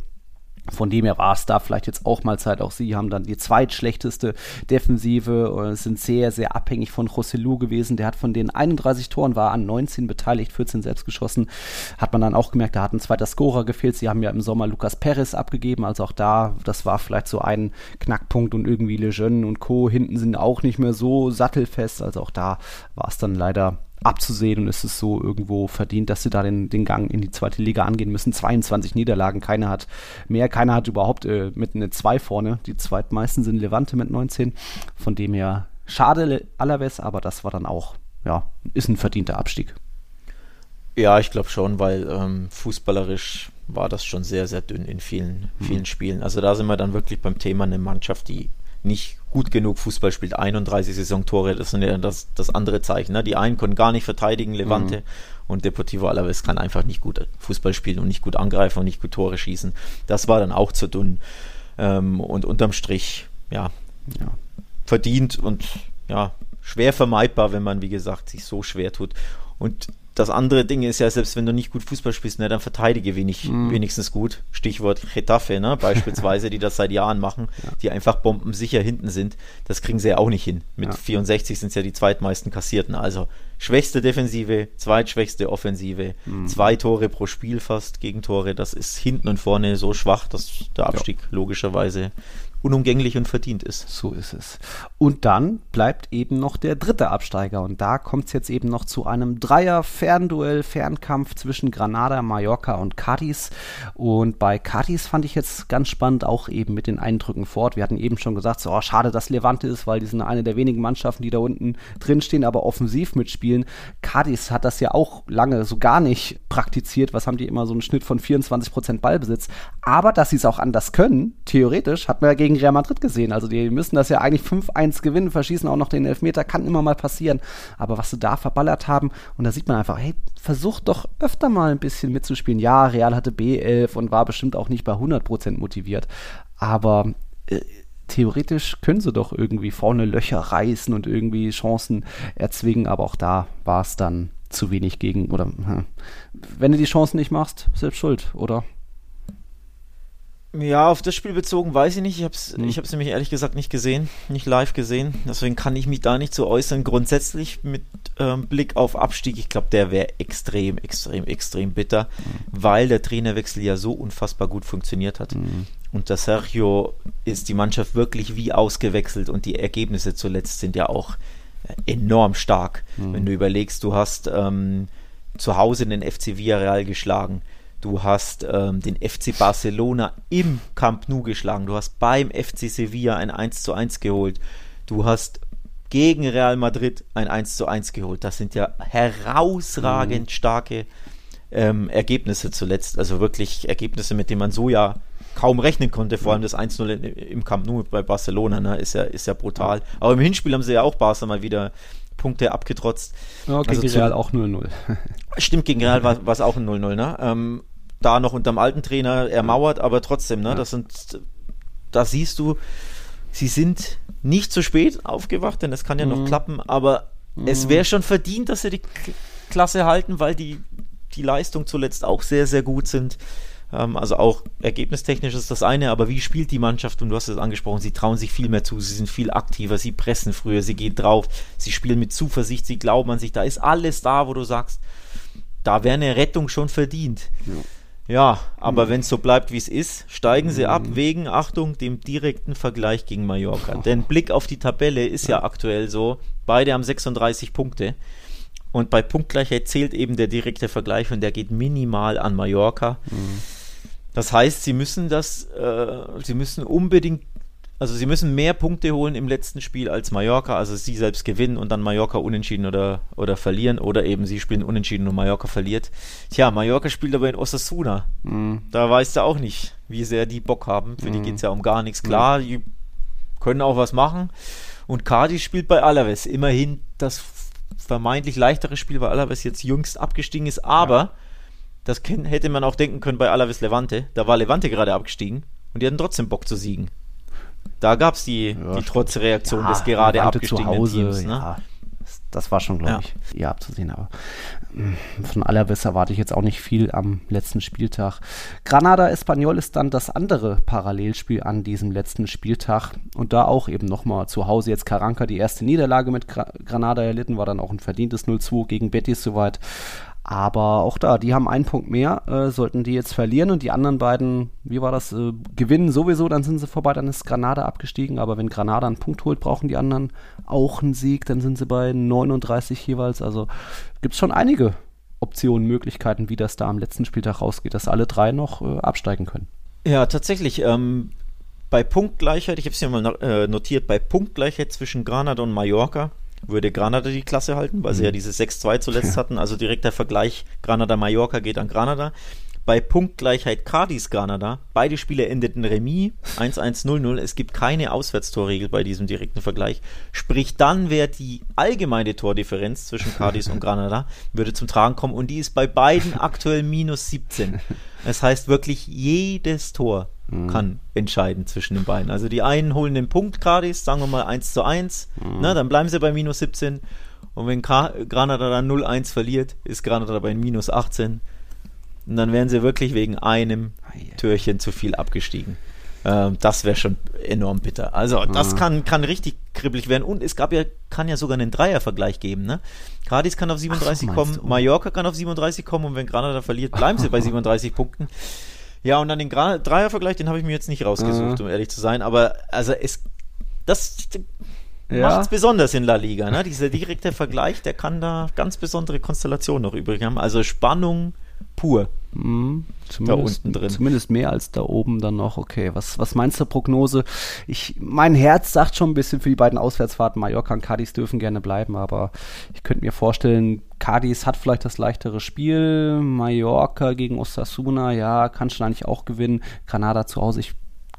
Von dem her war es da vielleicht jetzt auch mal Zeit. Auch sie haben dann die zweitschlechteste Defensive und sind sehr, sehr abhängig von Rossellou gewesen. Der hat von den 31 Toren war an 19 beteiligt, 14 selbst geschossen. Hat man dann auch gemerkt, da hat ein zweiter Scorer gefehlt. Sie haben ja im Sommer Lucas Perez abgegeben. Also auch da, das war vielleicht so ein Knackpunkt und irgendwie Lejeune und Co. hinten sind auch nicht mehr so sattelfest. Also auch da war es dann leider abzusehen und es ist so irgendwo verdient, dass sie da den, den Gang in die zweite Liga angehen müssen. 22 Niederlagen, keiner hat mehr, keiner hat überhaupt äh, mit einer 2 vorne. Die zweitmeisten sind Levante mit 19. Von dem her schade Alaves, aber das war dann auch, ja, ist ein verdienter Abstieg. Ja, ich glaube schon, weil ähm, fußballerisch war das schon sehr, sehr dünn in vielen, vielen mhm. Spielen. Also da sind wir dann wirklich beim Thema eine Mannschaft, die nicht gut genug Fußball spielt. 31 Saisontore, das sind ja das, das andere Zeichen. Ne? Die einen können gar nicht verteidigen, Levante, mhm. und Deportivo Alaves kann einfach nicht gut Fußball spielen und nicht gut angreifen und nicht gut Tore schießen. Das war dann auch zu dünn. Ähm, und unterm Strich, ja, ja, verdient und ja, schwer vermeidbar, wenn man, wie gesagt, sich so schwer tut. Und das andere Ding ist ja, selbst wenn du nicht gut Fußball spielst, ne, dann verteidige wenig, mm. wenigstens gut. Stichwort Getafe, ne, beispielsweise, die das seit Jahren machen, ja. die einfach bombensicher hinten sind. Das kriegen sie ja auch nicht hin. Mit ja. 64 sind es ja die zweitmeisten kassierten. Also schwächste Defensive, zweitschwächste Offensive, mm. zwei Tore pro Spiel fast, Gegentore. Das ist hinten und vorne so schwach, dass der Abstieg ja. logischerweise unumgänglich und verdient ist. So ist es. Und dann bleibt eben noch der dritte Absteiger. Und da kommt es jetzt eben noch zu einem Dreier-Fernduell, Fernkampf zwischen Granada, Mallorca und Cadiz. Und bei Cadiz fand ich jetzt ganz spannend, auch eben mit den Eindrücken fort. Wir hatten eben schon gesagt, so, oh, schade, dass Levante ist, weil die sind eine der wenigen Mannschaften, die da unten drinstehen, aber offensiv mitspielen. Cadiz hat das ja auch lange so gar nicht praktiziert. Was haben die immer so einen Schnitt von 24% Ballbesitz? Aber dass sie es auch anders können, theoretisch, hat man ja gegen gegen Real Madrid gesehen. Also die müssen das ja eigentlich 5-1 gewinnen, verschießen auch noch den Elfmeter, kann immer mal passieren. Aber was sie da verballert haben, und da sieht man einfach, hey, versucht doch öfter mal ein bisschen mitzuspielen. Ja, Real hatte B11 und war bestimmt auch nicht bei 100% motiviert. Aber äh, theoretisch können sie doch irgendwie vorne Löcher reißen und irgendwie Chancen erzwingen. Aber auch da war es dann zu wenig gegen, oder hm. wenn du die Chancen nicht machst, selbst schuld, oder? Ja, auf das Spiel bezogen weiß ich nicht. Ich habe es hm. ich hab's nämlich ehrlich gesagt nicht gesehen, nicht live gesehen. Deswegen kann ich mich da nicht so äußern. Grundsätzlich mit ähm, Blick auf Abstieg, ich glaube, der wäre extrem, extrem, extrem bitter, mhm. weil der Trainerwechsel ja so unfassbar gut funktioniert hat. Mhm. Und der Sergio ist die Mannschaft wirklich wie ausgewechselt und die Ergebnisse zuletzt sind ja auch enorm stark. Mhm. Wenn du überlegst, du hast ähm, zu Hause den FC Villarreal geschlagen Du hast ähm, den FC Barcelona im Camp Nou geschlagen. Du hast beim FC Sevilla ein 1 zu 1 geholt. Du hast gegen Real Madrid ein 1 zu 1 geholt. Das sind ja herausragend mhm. starke ähm, Ergebnisse zuletzt. Also wirklich Ergebnisse, mit denen man so ja kaum rechnen konnte. Vor allem das 1-0 im Camp Nou bei Barcelona ne, ist, ja, ist ja brutal. Aber im Hinspiel haben sie ja auch Barca mal wieder Punkte abgetrotzt. Ja, gegen also Real auch 0-0. Stimmt, gegen Real war es auch ein 0-0. Ne? Ähm, da noch unter dem alten Trainer ermauert, aber trotzdem, ne, das sind, da siehst du, sie sind nicht zu spät aufgewacht, denn es kann ja mhm. noch klappen, aber mhm. es wäre schon verdient, dass sie die Klasse halten, weil die, die Leistung zuletzt auch sehr, sehr gut sind. Ähm, also auch ergebnistechnisch ist das eine, aber wie spielt die Mannschaft? Und du hast es angesprochen, sie trauen sich viel mehr zu, sie sind viel aktiver, sie pressen früher, sie gehen drauf, sie spielen mit Zuversicht, sie glauben an sich, da ist alles da, wo du sagst, da wäre eine Rettung schon verdient. Ja. Ja, aber wenn es so bleibt, wie es ist, steigen sie ab mhm. wegen, Achtung, dem direkten Vergleich gegen Mallorca. Denn Blick auf die Tabelle ist ja. ja aktuell so, beide haben 36 Punkte. Und bei Punktgleichheit zählt eben der direkte Vergleich und der geht minimal an Mallorca. Mhm. Das heißt, sie müssen das, äh, sie müssen unbedingt also sie müssen mehr Punkte holen im letzten Spiel als Mallorca, also sie selbst gewinnen und dann Mallorca unentschieden oder, oder verlieren oder eben sie spielen unentschieden und Mallorca verliert. Tja, Mallorca spielt aber in Osasuna. Mhm. Da weißt du auch nicht, wie sehr die Bock haben. Für mhm. die geht es ja um gar nichts. Klar, mhm. die können auch was machen. Und Cardi spielt bei Alaves. Immerhin das vermeintlich leichtere Spiel, weil Alaves jetzt jüngst abgestiegen ist, aber ja. das hätte man auch denken können bei Alaves Levante. Da war Levante gerade abgestiegen und die hatten trotzdem Bock zu siegen. Da gab es die, ja, die Trotzreaktion ja, des gerade abgestiegenen Hause, Teams. Ne? Ja, das war schon, glaube ich, eher abzusehen. Aber hm, von Alaves erwarte ich jetzt auch nicht viel am letzten Spieltag. Granada Espanyol ist dann das andere Parallelspiel an diesem letzten Spieltag. Und da auch eben nochmal zu Hause jetzt Karanka die erste Niederlage mit Granada erlitten, war dann auch ein verdientes 0-2 gegen Betis soweit. Aber auch da, die haben einen Punkt mehr, äh, sollten die jetzt verlieren und die anderen beiden, wie war das, äh, gewinnen sowieso, dann sind sie vorbei, dann ist Granada abgestiegen. Aber wenn Granada einen Punkt holt, brauchen die anderen auch einen Sieg, dann sind sie bei 39 jeweils. Also gibt es schon einige Optionen, Möglichkeiten, wie das da am letzten Spieltag rausgeht, dass alle drei noch äh, absteigen können. Ja, tatsächlich. Ähm, bei Punktgleichheit, ich habe es hier mal äh, notiert, bei Punktgleichheit zwischen Granada und Mallorca würde Granada die Klasse halten, weil mhm. sie ja mhm. dieses 6-2 zuletzt ja. hatten. Also direkter Vergleich Granada-Mallorca geht an Granada. Bei Punktgleichheit Cardis-Granada, beide Spiele endeten Remis 1-1-0-0. Es gibt keine Auswärtstorregel bei diesem direkten Vergleich. Sprich, dann wäre die allgemeine Tordifferenz zwischen Cardis und Granada würde zum Tragen kommen und die ist bei beiden aktuell minus 17. Das heißt wirklich jedes Tor mhm. kann entscheiden zwischen den beiden. Also die einen holen den Punkt Cardis, sagen wir mal 1 zu 1, mhm. ne, dann bleiben sie bei minus 17. Und wenn Granada dann 0-1 verliert, ist Granada bei minus 18. Und dann wären sie wirklich wegen einem Türchen zu viel abgestiegen. Ähm, das wäre schon enorm bitter. Also, das mhm. kann, kann richtig kribbelig werden. Und es gab ja, kann ja sogar einen Dreiervergleich geben, ne? Cadiz kann auf 37 Ach, kommen, Mallorca kann auf 37 kommen und wenn Granada verliert, bleiben sie bei 37 Punkten. Ja, und dann den Gra Dreiervergleich, den habe ich mir jetzt nicht rausgesucht, mhm. um ehrlich zu sein. Aber also es, das ja. macht es besonders in La Liga. Ne? Dieser direkte Vergleich, der kann da ganz besondere Konstellationen noch übrig haben. Also Spannung pur. Mhm, da unten drin. Zumindest mehr als da oben dann noch. Okay, was, was meinst du, Prognose? Ich, mein Herz sagt schon ein bisschen für die beiden Auswärtsfahrten. Mallorca und Cadiz dürfen gerne bleiben, aber ich könnte mir vorstellen, Cadiz hat vielleicht das leichtere Spiel. Mallorca gegen Osasuna, ja, kann schon eigentlich auch gewinnen. Granada zu Hause, ich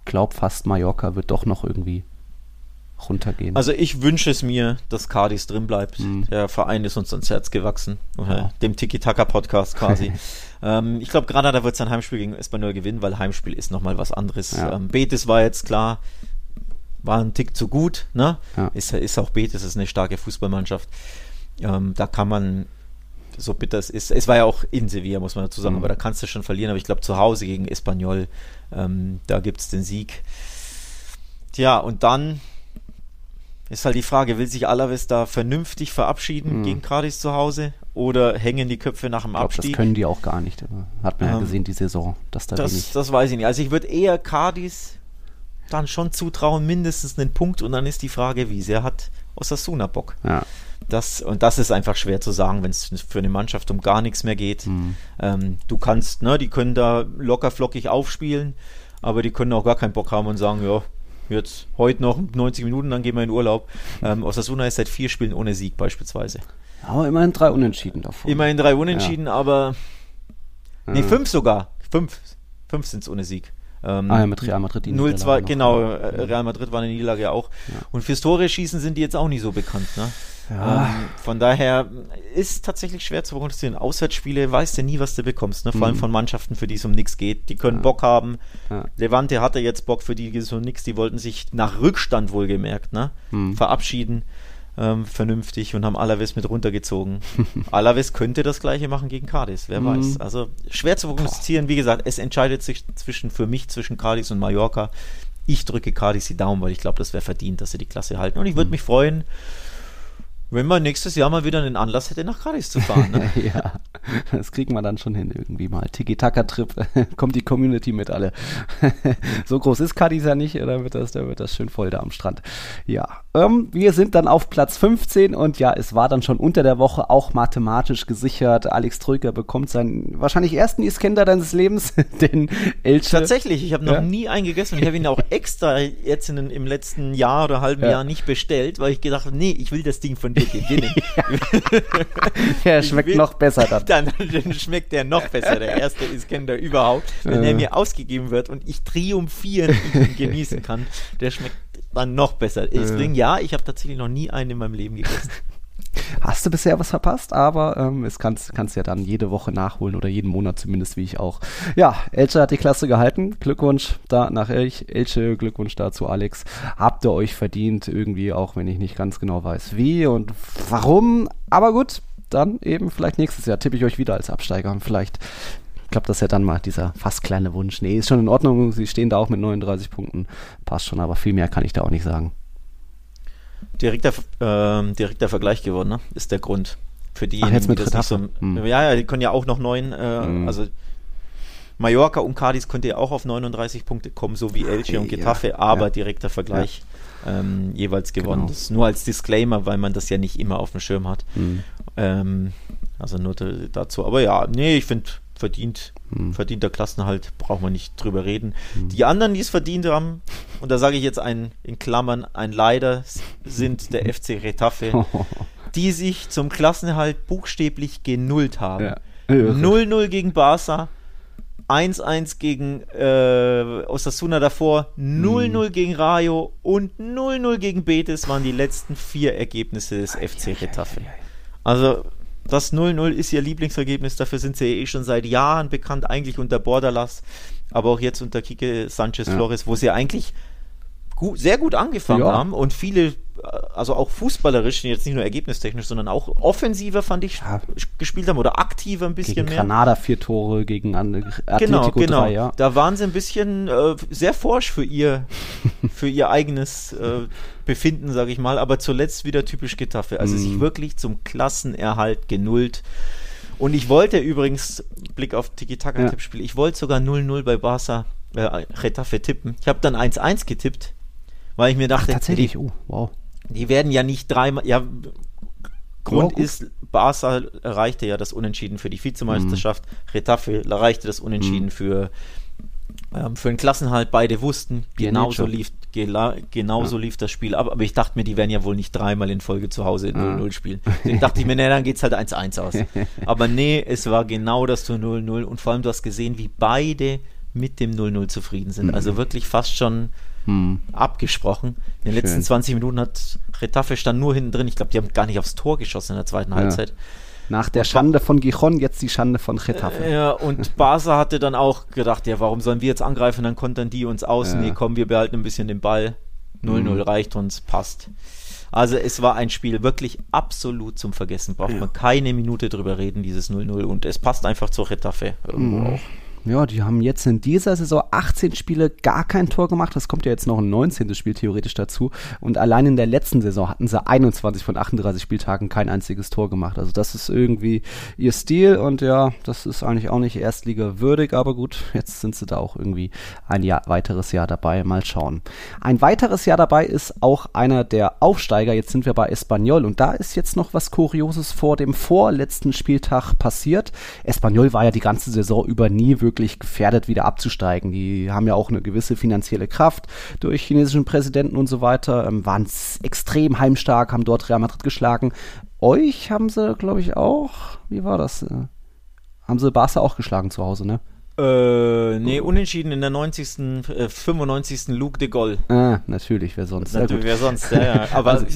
glaube fast, Mallorca wird doch noch irgendwie runtergehen. Also ich wünsche es mir, dass Cardis drin bleibt. Mhm. Der Verein ist uns ans Herz gewachsen. Ja. Dem Tiki-Taka-Podcast quasi. ähm, ich glaube, Granada wird sein Heimspiel gegen Espanyol gewinnen, weil Heimspiel ist nochmal was anderes. Ja. Ähm, Betis war jetzt klar, war ein Tick zu gut. Ne? Ja. Ist, ist auch Betis, ist eine starke Fußballmannschaft. Ähm, da kann man so bitter es ist. Es war ja auch in Sevilla, muss man dazu sagen, Mhm. aber da kannst du schon verlieren. Aber ich glaube, zu Hause gegen Espanyol, ähm, da gibt es den Sieg. Tja, und dann ist halt die Frage, will sich Alaves da vernünftig verabschieden Mhm. gegen Cadiz zu Hause oder hängen die Köpfe nach dem Ich glaube, das Abstieg? können die auch gar nicht. Hat man ja Ähm, gesehen, die Saison, dass da Das, wenig. das weiß ich nicht. Also ich würde eher Cadiz dann schon zutrauen, mindestens einen Punkt und dann ist die Frage, wie sehr hat Osasuna Bock? Ja. Das, und das ist einfach schwer zu sagen, wenn es für eine Mannschaft um gar nichts mehr geht. Mhm. Ähm, du kannst, ne, die können da locker flockig aufspielen, aber die können auch gar keinen Bock haben und sagen, ja, jetzt heute noch 90 Minuten, dann gehen wir in Urlaub. Ähm, Osasuna ist seit vier Spielen ohne Sieg beispielsweise. Aber immerhin drei Unentschieden davon. Immerhin drei Unentschieden, aber nee, Ja. fünf sogar. Fünf. Fünf sind es ohne Sieg. Ähm, Ah ja, mit Real Madrid die 0-2, Niederlage noch. genau, äh, Real Madrid war eine Niederlage ja auch. Ja. Und fürs Tore schießen sind die jetzt auch nicht so bekannt, ne? Ja. Ähm, von daher ist tatsächlich schwer zu prognostizieren. Auswärtsspiele weißt du nie, was du bekommst, ne? Vor allem Mhm. von Mannschaften, für die es um nichts geht. Die können Ja. Bock haben. Ja. Levante hatte jetzt Bock, für die es um nichts. Die wollten sich nach Rückstand wohlgemerkt, ne? Mhm. Verabschieden. Ähm, vernünftig und haben Alaves mit runtergezogen. Alaves könnte das gleiche machen gegen Cadiz, wer Mhm. weiß. Also schwer zu prognostizieren. Wie gesagt, es entscheidet sich zwischen für mich zwischen Cadiz und Mallorca. Ich drücke Cadiz die Daumen, weil ich glaube, das wäre verdient, dass sie die Klasse halten. Und ich Mhm. würde mich freuen, wenn man nächstes Jahr mal wieder einen Anlass hätte, nach Cadiz zu fahren. Ne? ja, das kriegen wir dann schon hin irgendwie mal. Tiki-Taka-Trip, kommt die Community mit alle. so groß ist Cadiz ja nicht, da wird das, da wird das schön voll da am Strand. Ja, ähm, wir sind dann auf Platz 15 und ja, es war dann schon unter der Woche auch mathematisch gesichert. Alex Trüger bekommt seinen wahrscheinlich ersten Iskender deines Lebens, den Elche. Tatsächlich, ich habe noch Ja. nie einen gegessen und ich habe ihn auch extra jetzt in, im letzten Jahr oder halben Ja. Jahr nicht bestellt, weil ich gedacht habe, nee, ich will das Ding von dir gewinnen. Der schmeckt will- noch besser dann. dann, dann schmeckt der noch besser, der erste Iskender überhaupt, wenn Äh. er mir ausgegeben wird und ich triumphierend ihn genießen kann. Der schmeckt dann noch besser. Deswegen, ja, ich habe tatsächlich noch nie einen in meinem Leben gegessen. Hast du bisher was verpasst, aber ähm, es kannst, kannst ja dann jede Woche nachholen oder jeden Monat zumindest, wie ich auch. Ja, Elche hat die Klasse gehalten. Glückwunsch da nach Elch, Elche, Glückwunsch dazu Alex. Habt ihr euch verdient, irgendwie, auch wenn ich nicht ganz genau weiß, wie und warum. Aber gut, dann eben vielleicht nächstes Jahr tippe ich euch wieder als Absteiger und vielleicht klappt das ja dann mal, dieser fast kleine Wunsch. Nee, ist schon in Ordnung. Sie stehen da auch mit 39 Punkten. Passt schon, aber viel mehr kann ich da auch nicht sagen. Direkter, ähm, direkter Vergleich geworden, ne? ist der Grund. Für diejenigen, jetzt mit die das nicht so. Hm. Ja, ja, die können ja auch noch neun, äh, Hm. also Mallorca und Cadiz könnte ja auch auf 39 Punkte kommen, so wie Elche und Ja, Getafe, aber ja. direkter Vergleich ähm, jeweils gewonnen. Genau. Das ist nur als Disclaimer, weil man das ja nicht immer auf dem Schirm hat. Hm. Ähm, also nur dazu. Aber ja, nee, ich finde, verdient, Hm. verdienter Klassenhalt, braucht man nicht drüber reden. Die anderen, die es verdient haben, und da sage ich jetzt ein, in Klammern, ein Leider, sind der FC Retafe, die sich zum Klassenerhalt buchstäblich genullt haben. Ja. Irre. 0-0 gegen Barca, 1-1 gegen äh, Osasuna davor, 0-0 gegen Rayo und 0-0 gegen Betis waren die letzten vier Ergebnisse des FC Retafe. Also das 0-0 ist ihr Lieblingsergebnis, dafür sind sie eh schon seit Jahren bekannt, eigentlich unter Borderlass, aber auch jetzt unter Kike Sanchez Ja. Flores, wo sie eigentlich gut, sehr gut angefangen Ja. haben und viele, äh, also auch fußballerisch, jetzt nicht nur ergebnistechnisch, sondern auch offensiver fand ich Ja. gespielt haben oder aktiver ein bisschen Gegen mehr. Granada vier Tore, gegen An- Atletico Genau, genau. drei, ja. Da waren sie ein bisschen äh, sehr forsch für ihr, für ihr eigenes äh, Befinden, sage ich mal, aber zuletzt wieder typisch Getafe. Also Mhm. sich wirklich zum Klassenerhalt genullt. Und ich wollte übrigens, Blick auf Tiki-Taka-Tippspiel, ich wollte sogar 0-0 bei Barca äh, Getafe tippen. Ich habe dann 1-1 getippt, weil ich mir Ach, dachte, tatsächlich, oh, wow. die, die werden ja nicht dreimal, ja, Grund Ja, gut. ist, Barca erreichte ja das Unentschieden für die Vizemeisterschaft, Retafe erreichte das Unentschieden Mhm. für, ähm, für den Klassenhalt. Beide wussten, genauso, lief, gela, genauso lief das Spiel ab. Aber ich dachte mir, die werden ja wohl nicht dreimal in Folge zu Hause in Ah. 0-0 spielen. Deswegen dachte ich mir, nee, dann geht's halt 1-1 aus. Aber nee, es war genau das zu 0-0. Und vor allem, du hast gesehen, wie beide mit dem 0-0 zufrieden sind. Mhm. Also wirklich fast schon Hm. abgesprochen. In den Schön. letzten 20 Minuten hat Retafe stand nur hinten drin. Ich glaube, die haben gar nicht aufs Tor geschossen in der zweiten Ja. Halbzeit. Nach der Schande von Gijon, jetzt die Schande von Getafe. Ja, und Barca hatte dann auch gedacht, ja, warum sollen wir jetzt angreifen? Dann kontern die uns aus. Ja. Nee, komm, wir behalten ein bisschen den Ball. 0-0 Mhm. reicht uns, passt. Also es war ein Spiel wirklich absolut zum Vergessen. Braucht ja. man keine Minute drüber reden, dieses 0-0. Und es passt einfach zur Retafe irgendwo mhm. auch. Ja, die haben jetzt in dieser Saison 18 Spiele gar kein Tor gemacht. Das kommt ja jetzt noch ein 19. Spiel theoretisch dazu. Und allein in der letzten Saison hatten sie 21 von 38 Spieltagen kein einziges Tor gemacht. Also das ist irgendwie ihr Stil und ja, das ist eigentlich auch nicht Erstliga würdig, aber gut, jetzt sind sie da auch irgendwie ein Jahr, weiteres Jahr dabei. Mal schauen. Ein weiteres Jahr dabei ist auch einer der Aufsteiger. Jetzt sind wir bei Espanyol und da ist jetzt noch was Kurioses vor dem vorletzten Spieltag passiert. Espanyol war ja die ganze Saison über nie wirklich wirklich gefährdet, wieder abzusteigen. Die haben ja auch eine gewisse finanzielle Kraft durch chinesischen Präsidenten und so weiter, ähm, waren extrem heimstark, haben dort Real Madrid geschlagen. Euch haben sie, glaube ich, auch. Wie war das? Äh, haben sie Barca auch geschlagen zu Hause, ne? Äh, nee, unentschieden in der 90., äh, 95. Luke de Gaulle. Ah, natürlich, wer sonst? Natürlich, wer sonst, ja, ja. Aber also,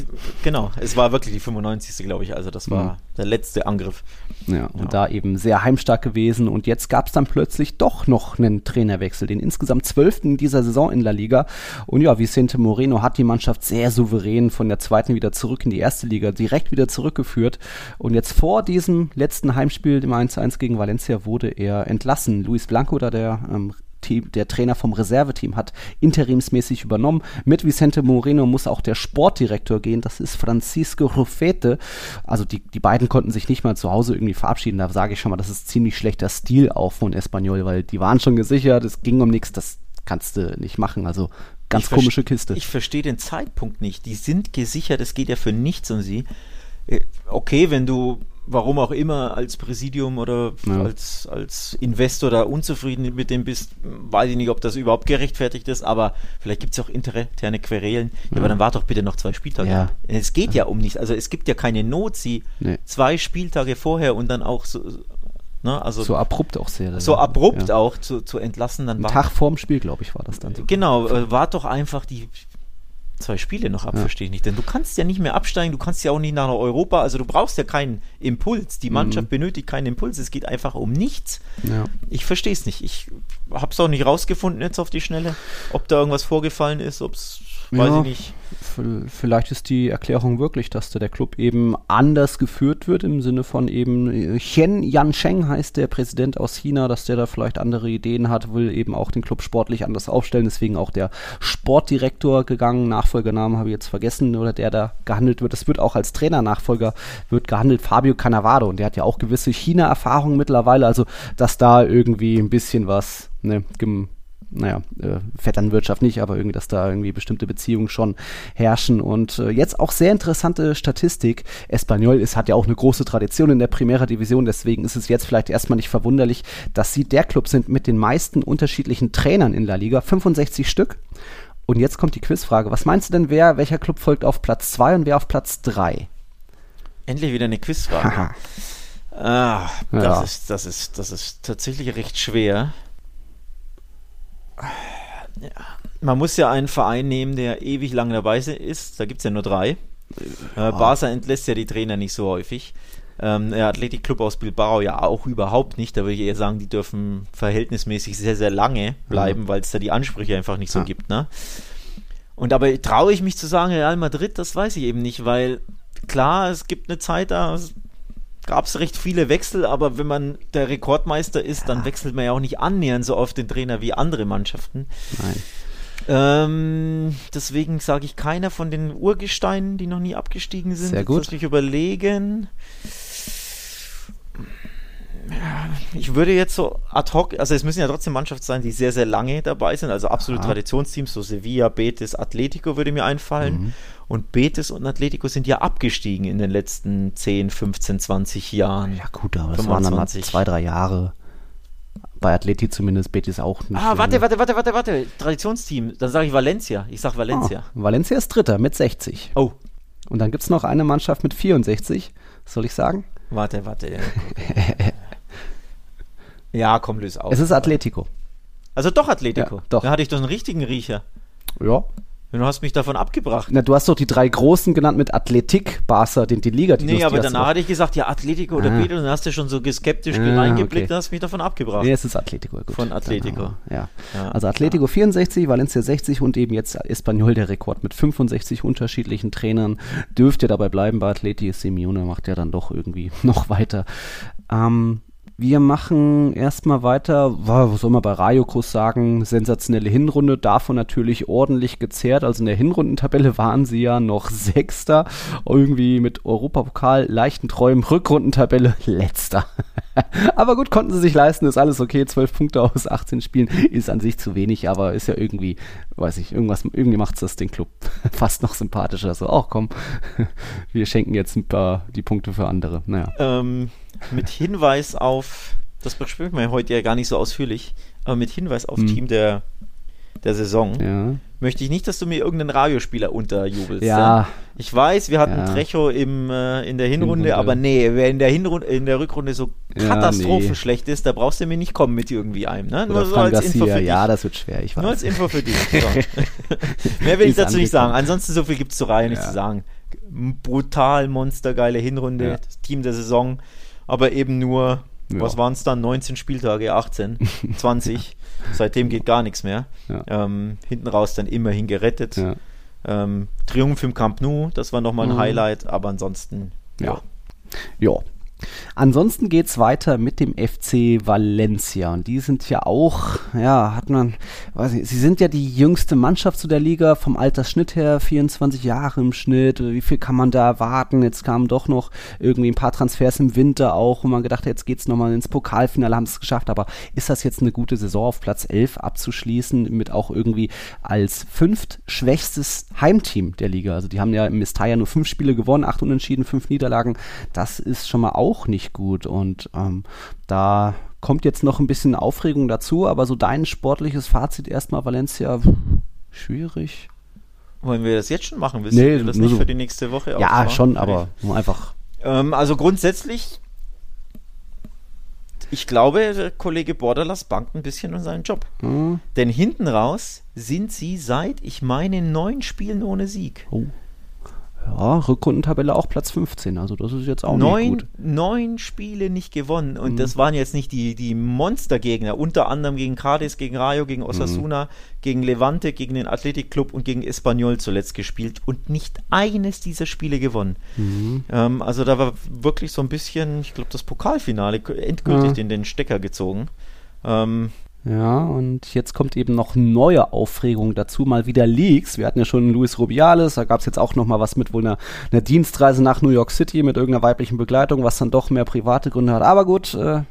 genau, es war wirklich die 95. glaube ich, also das war mhm. Der letzte Angriff. Ja, und ja. da eben sehr heimstark gewesen und jetzt gab es dann plötzlich doch noch einen Trainerwechsel, den insgesamt zwölften dieser Saison in La Liga. Und ja, Vicente Moreno hat die Mannschaft sehr souverän von der zweiten wieder zurück in die erste Liga, direkt wieder zurückgeführt. Und jetzt vor diesem letzten Heimspiel, dem 1-1 gegen Valencia, wurde er entlassen. Luis Blanco, da der ähm, Team, der Trainer vom Reserveteam hat interimsmäßig übernommen. Mit Vicente Moreno muss auch der Sportdirektor gehen. Das ist Francisco Rufete. Also die, die beiden konnten sich nicht mal zu Hause irgendwie verabschieden. Da sage ich schon mal, das ist ziemlich schlechter Stil auch von Espanyol, weil die waren schon gesichert. Es ging um nichts. Das kannst du nicht machen. Also ganz ich komische Kiste. Ich verstehe den Zeitpunkt nicht. Die sind gesichert. Es geht ja für nichts um sie. Äh, okay, wenn du warum auch immer als Präsidium oder ja. als, als Investor da unzufrieden mit dem bist, weiß ich nicht, ob das überhaupt gerechtfertigt ist, aber vielleicht gibt es auch interne Querelen. Ja, ja, aber dann war doch bitte noch zwei Spieltage. Ja. Es geht ja. um nichts. Also es gibt ja keine Not, sie nee. zwei Spieltage vorher und dann auch so, Ne, also so abrupt auch sehr. So abrupt auch zu, zu entlassen. Dann Ein war, Tag vorm Spiel, glaube ich, war das dann. Sogar. Genau, äh, war doch einfach die zwei Spiele noch ab, ja. verstehe ich nicht. Denn du kannst ja nicht mehr absteigen, du kannst ja auch nicht nach Europa, also du brauchst ja keinen Impuls. Die Mannschaft mhm. benötigt keinen Impuls, es geht einfach um nichts. Ja. Ich verstehe es nicht. Ich habe es auch nicht rausgefunden jetzt auf die Schnelle, ob da irgendwas vorgefallen ist, ob es Weiß ja, ich nicht. Vielleicht ist die Erklärung wirklich, dass da der Club eben anders geführt wird, im Sinne von eben äh, Chen Yansheng heißt der Präsident aus China, dass der da vielleicht andere Ideen hat, will eben auch den Club sportlich anders aufstellen, deswegen auch der Sportdirektor gegangen, Nachfolgernamen habe ich jetzt vergessen, oder der da gehandelt wird. Das wird auch als Trainernachfolger wird gehandelt Fabio Cannavaro und der hat ja auch gewisse China-Erfahrungen mittlerweile, also dass da irgendwie ein bisschen was ne, naja, äh, Vetternwirtschaft nicht, aber irgendwie, dass da irgendwie bestimmte Beziehungen schon herrschen. Und äh, jetzt auch sehr interessante Statistik. Espanyol ist, hat ja auch eine große Tradition in der Primera Division, deswegen ist es jetzt vielleicht erstmal nicht verwunderlich, dass sie der Club sind mit den meisten unterschiedlichen Trainern in La Liga, 65 Stück. Und jetzt kommt die Quizfrage. Was meinst du denn, wer, welcher Club folgt auf Platz 2 und wer auf Platz 3? Endlich wieder eine Quizfrage. ah, das, ja. ist, das, ist, das ist tatsächlich recht schwer. Ja. Man muss ja einen Verein nehmen, der ewig lang dabei ist. Da gibt es ja nur drei. Äh, Barca entlässt ja die Trainer nicht so häufig. Ähm, der Athletikclub aus Bilbao ja auch überhaupt nicht. Da würde ich eher sagen, die dürfen verhältnismäßig sehr, sehr lange bleiben, mhm. weil es da die Ansprüche einfach nicht so ja. gibt. Ne? Und aber traue ich mich zu sagen, Real Madrid, das weiß ich eben nicht, weil klar, es gibt eine Zeit, da gab es recht viele Wechsel, aber wenn man der Rekordmeister ist, ja. dann wechselt man ja auch nicht annähernd so oft den Trainer wie andere Mannschaften. Nein. Ähm, deswegen sage ich keiner von den Urgesteinen, die noch nie abgestiegen sind. Sehr gut. Jetzt muss ich überlegen. Ich würde jetzt so ad hoc, also es müssen ja trotzdem Mannschaften sein, die sehr, sehr lange dabei sind, also absolute Aha. Traditionsteams, so Sevilla, Betis, Atletico würde mir einfallen. Mhm. Und Betis und Atletico sind ja abgestiegen in den letzten 10, 15, 20 Jahren. Ja gut, aber das 25. waren dann mal zwei, drei Jahre. Bei Atleti zumindest, Betis auch nicht. Ah, warte, warte, warte, warte, warte. Traditionsteam. Dann sage ich Valencia. Ich sage Valencia. Oh, Valencia ist Dritter mit 60. Oh. Und dann gibt es noch eine Mannschaft mit 64. Soll ich sagen? Warte, warte. ja, komm, löse aus. Es ist Atletico. Also doch Atletico. Ja, doch. Da hatte ich doch einen richtigen Riecher. Ja. Du hast mich davon abgebracht. Na, du hast doch die drei Großen genannt mit Athletik, Barca, den die Liga. Die nee, aber danach hatte ich gesagt, ja, Atletico oder ah. Und dann hast du schon so skeptisch ah, reingeblickt okay. und hast mich davon abgebracht. Nee, es ist Atletico, gut. Von Atletico. ja. ja. Also Atletico ja. 64, Valencia 60 und eben jetzt Espanyol der Rekord mit 65 unterschiedlichen Trainern. Dürfte dabei bleiben bei Atleti. Simeone macht ja dann doch irgendwie noch weiter. Ähm, wir machen erstmal weiter, was soll man bei Rayokos sagen, sensationelle Hinrunde, davon natürlich ordentlich gezerrt. Also in der Hinrundentabelle waren sie ja noch Sechster, irgendwie mit Europapokal, leichten Träumen, Rückrundentabelle Letzter. aber gut, konnten sie sich leisten, ist alles okay. 12 Punkte aus 18 Spielen ist an sich zu wenig, aber ist ja irgendwie, weiß ich, irgendwas, irgendwie macht es das den Club fast noch sympathischer. So, auch komm, wir schenken jetzt ein paar die Punkte für andere. Naja. Ähm mit Hinweis auf, das besprechen wir heute ja gar nicht so ausführlich, aber mit Hinweis auf hm. Team der, der Saison, ja. möchte ich nicht, dass du mir irgendeinen Radiospieler unterjubelst. Ja. Ich weiß, wir hatten ja. Trecho im, äh, in der Hinrunde, Hinrunde, aber nee, wer in der, Hinrunde, in der Rückrunde so ja, katastrophenschlecht nee. ist, da brauchst du mir nicht kommen mit irgendwie einem. Ne? Nur so als Garcia. Info für dich. Ja, das wird schwer, ich weiß. Nur als Info für dich. Mehr will ich dazu nicht sagen. Ansonsten so viel gibt es zur Reihe nicht zu sagen. Brutal, monstergeile Hinrunde, das Team der Saison aber eben nur, ja. was waren es dann, 19 Spieltage, 18, 20. Seitdem geht gar nichts mehr. Ähm, hinten raus dann immerhin gerettet. Ähm, Triumph im Camp Nou, das war nochmal ein mhm. Highlight, aber ansonsten, ja. Ja, Ansonsten geht's weiter mit dem FC Valencia und die sind ja auch, ja, hat man, weiß nicht, sie sind ja die jüngste Mannschaft zu der Liga vom Altersschnitt her, 24 Jahre im Schnitt. Wie viel kann man da erwarten? Jetzt kamen doch noch irgendwie ein paar Transfers im Winter auch, wo man gedacht hat, jetzt geht's nochmal ins Pokalfinale, haben es geschafft. Aber ist das jetzt eine gute Saison auf Platz 11 abzuschließen mit auch irgendwie als fünft schwächstes Heimteam der Liga? Also die haben ja im Mestalla nur fünf Spiele gewonnen, acht Unentschieden, fünf Niederlagen. Das ist schon mal auch nicht richtig gut. Und ähm, da kommt jetzt noch ein bisschen Aufregung dazu, aber so dein sportliches Fazit erstmal, Valencia, schwierig. Wollen wir das jetzt schon machen? Wissen nee, wir das nicht so. für die nächste Woche? Ja, aufmachen? schon, aber nur einfach. Ähm, also grundsätzlich, ich glaube, der Kollege Borderlass bankt ein bisschen um seinen Job. Mhm. Denn hinten raus sind sie seit, ich meine, neun Spielen ohne Sieg. Oh. Ja, Rückrundentabelle auch Platz 15, also das ist jetzt auch neun, nicht gut. Neun Spiele nicht gewonnen und mhm. das waren jetzt nicht die, die Monstergegner, unter anderem gegen Cadiz, gegen Rayo, gegen mhm. Osasuna, mhm. gegen Levante, gegen den Athletic Club und gegen Espanyol zuletzt gespielt und nicht eines dieser Spiele gewonnen. Mhm. Ähm, also da war wirklich so ein bisschen, ich glaube, das Pokalfinale endgültig ja. in den Stecker gezogen. Ähm, ja, und jetzt kommt eben noch neue Aufregung dazu, mal wieder Leaks. Wir hatten ja schon Luis Rubiales, da gab es jetzt auch noch mal was mit wohl einer, einer, Dienstreise nach New York City mit irgendeiner weiblichen Begleitung, was dann doch mehr private Gründe hat. Aber gut, äh,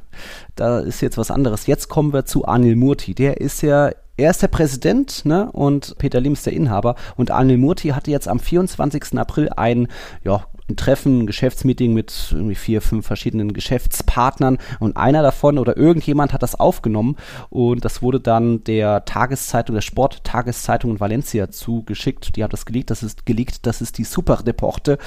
da ist jetzt was anderes. Jetzt kommen wir zu Anil Murti. Der ist ja er ist der Präsident ne, und Peter Lim ist der Inhaber. Und Anil Murti hatte jetzt am 24. April ein ja, ein Treffen, ein Geschäftsmeeting mit irgendwie vier, fünf verschiedenen Geschäftspartnern und einer davon oder irgendjemand hat das aufgenommen und das wurde dann der Tageszeitung, der Sporttageszeitung in Valencia zugeschickt. Die hat das geleakt, das ist geleakt, das ist die Superdeporte.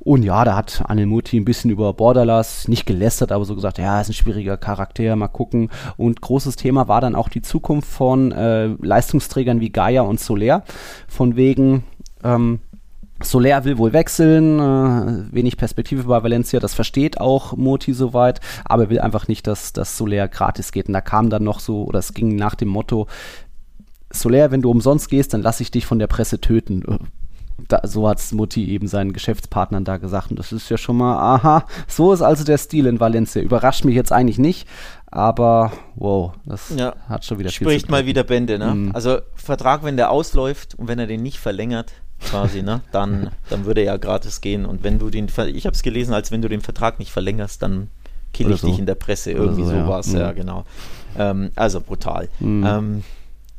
Und ja, da hat Anil Muti ein bisschen über Borderlass, nicht gelästert, aber so gesagt, ja, ist ein schwieriger Charakter, mal gucken. Und großes Thema war dann auch die Zukunft von äh, Leistungsträgern wie Gaia und Soler. Von wegen, ähm, Soler will wohl wechseln, äh, wenig Perspektive bei Valencia, das versteht auch Moti soweit, aber er will einfach nicht, dass, dass Soler gratis geht. Und da kam dann noch so, oder es ging nach dem Motto, Soler, wenn du umsonst gehst, dann lass ich dich von der Presse töten. Da, so hat Mutti eben seinen Geschäftspartnern da gesagt. Und das ist ja schon mal, aha, so ist also der Stil in Valencia. Überrascht mich jetzt eigentlich nicht, aber wow, das ja. hat schon wieder Spricht viel Spricht mal wieder Bände, ne? Mhm. Also Vertrag, wenn der ausläuft und wenn er den nicht verlängert, quasi, ne? Dann, dann würde er ja gratis gehen. Und wenn du den, ich habe es gelesen, als wenn du den Vertrag nicht verlängerst, dann kill ich so. dich in der Presse. Irgendwie so, so war es, ja. ja, genau. Ähm, also brutal. Mhm. Ähm,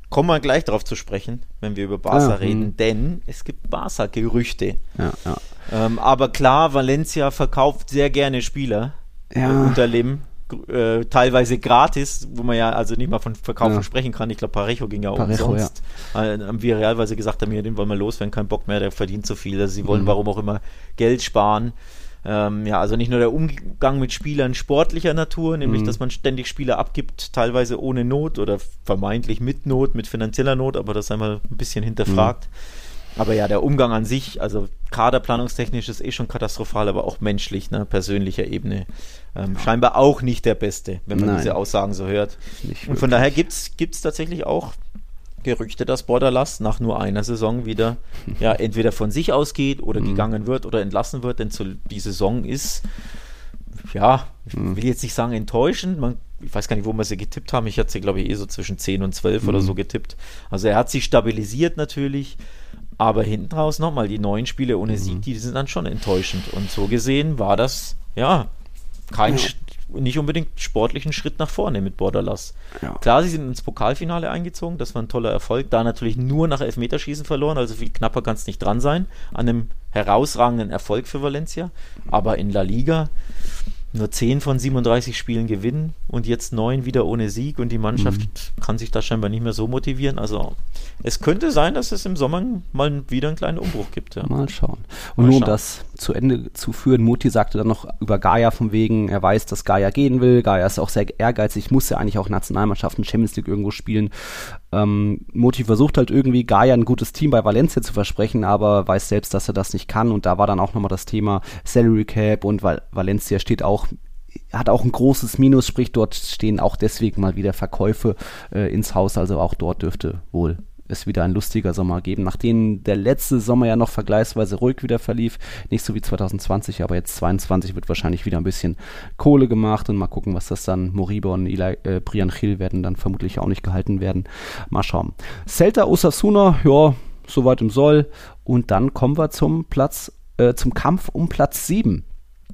kommen wir gleich darauf zu sprechen, wenn wir über Barca ja, reden, mh. denn es gibt Barca-Gerüchte. Ja, ja. Ähm, aber klar, Valencia verkauft sehr gerne Spieler ja. äh, unter Lim äh, teilweise gratis, wo man ja also nicht mal von Verkaufen ja. sprechen kann. Ich glaube, Parejo ging ja auch Parejo, umsonst. Ja. Äh, haben wir realweise gesagt, haben wir den wollen wir loswerden, kein Bock mehr, der verdient zu viel. Also sie wollen, mhm. warum auch immer, Geld sparen. Ähm, ja, also nicht nur der Umgang mit Spielern sportlicher Natur, nämlich mhm. dass man ständig Spieler abgibt, teilweise ohne Not oder vermeintlich mit Not, mit finanzieller Not, aber das einmal ein bisschen hinterfragt. Mhm Aber ja, der Umgang an sich, also kaderplanungstechnisch ist eh schon katastrophal, aber auch menschlich, ne, persönlicher Ebene, ähm, scheinbar auch nicht der Beste, wenn man Nein. diese Aussagen so hört. Und von daher gibt es tatsächlich auch Gerüchte, dass Borderlass nach nur einer Saison wieder ja entweder von sich ausgeht oder mhm. gegangen wird oder entlassen wird, denn zu, die Saison ist ja, ich mhm. will jetzt nicht sagen enttäuschend, man, ich weiß gar nicht, wo wir sie getippt haben, ich hatte sie glaube ich eh so zwischen 10 und 12 mhm. oder so getippt. Also er hat sich stabilisiert natürlich, aber hinten raus nochmal, die neuen Spiele ohne mhm. Sieg, die sind dann schon enttäuschend und so gesehen war das ja kein ja nicht unbedingt sportlichen Schritt nach vorne mit Borderlass. Ja. Klar, sie sind ins Pokalfinale eingezogen, das war ein toller Erfolg. Da natürlich nur nach Elfmeterschießen verloren, also viel knapper kann es nicht dran sein. An einem herausragenden Erfolg für Valencia. Aber in La Liga nur 10 von 37 Spielen gewinnen und jetzt 9 wieder ohne Sieg und die Mannschaft mhm. kann sich da scheinbar nicht mehr so motivieren. Also es könnte sein, dass es im Sommer mal wieder einen kleinen Umbruch gibt. Ja. Mal schauen. Und mal nur um das zu Ende zu führen, Muti sagte dann noch über Gaia von wegen, er weiß, dass Gaia gehen will. Gaia ist auch sehr ehrgeizig, muss ja eigentlich auch Nationalmannschaften Champions League irgendwo spielen. Ähm, Muti versucht halt irgendwie Gaia ein gutes Team bei Valencia zu versprechen, aber weiß selbst, dass er das nicht kann. Und da war dann auch nochmal das Thema Salary Cap und Val Valencia steht auch hat auch ein großes Minus, sprich dort stehen auch deswegen mal wieder Verkäufe äh, ins Haus, also auch dort dürfte wohl es wieder ein lustiger Sommer geben, nachdem der letzte Sommer ja noch vergleichsweise ruhig wieder verlief, nicht so wie 2020, aber jetzt 22 wird wahrscheinlich wieder ein bisschen Kohle gemacht und mal gucken, was das dann Moriba und Eli, äh, Brian Hill werden dann vermutlich auch nicht gehalten werden. Mal schauen. Celta Osasuna, ja, soweit im Soll und dann kommen wir zum Platz äh, zum Kampf um Platz 7.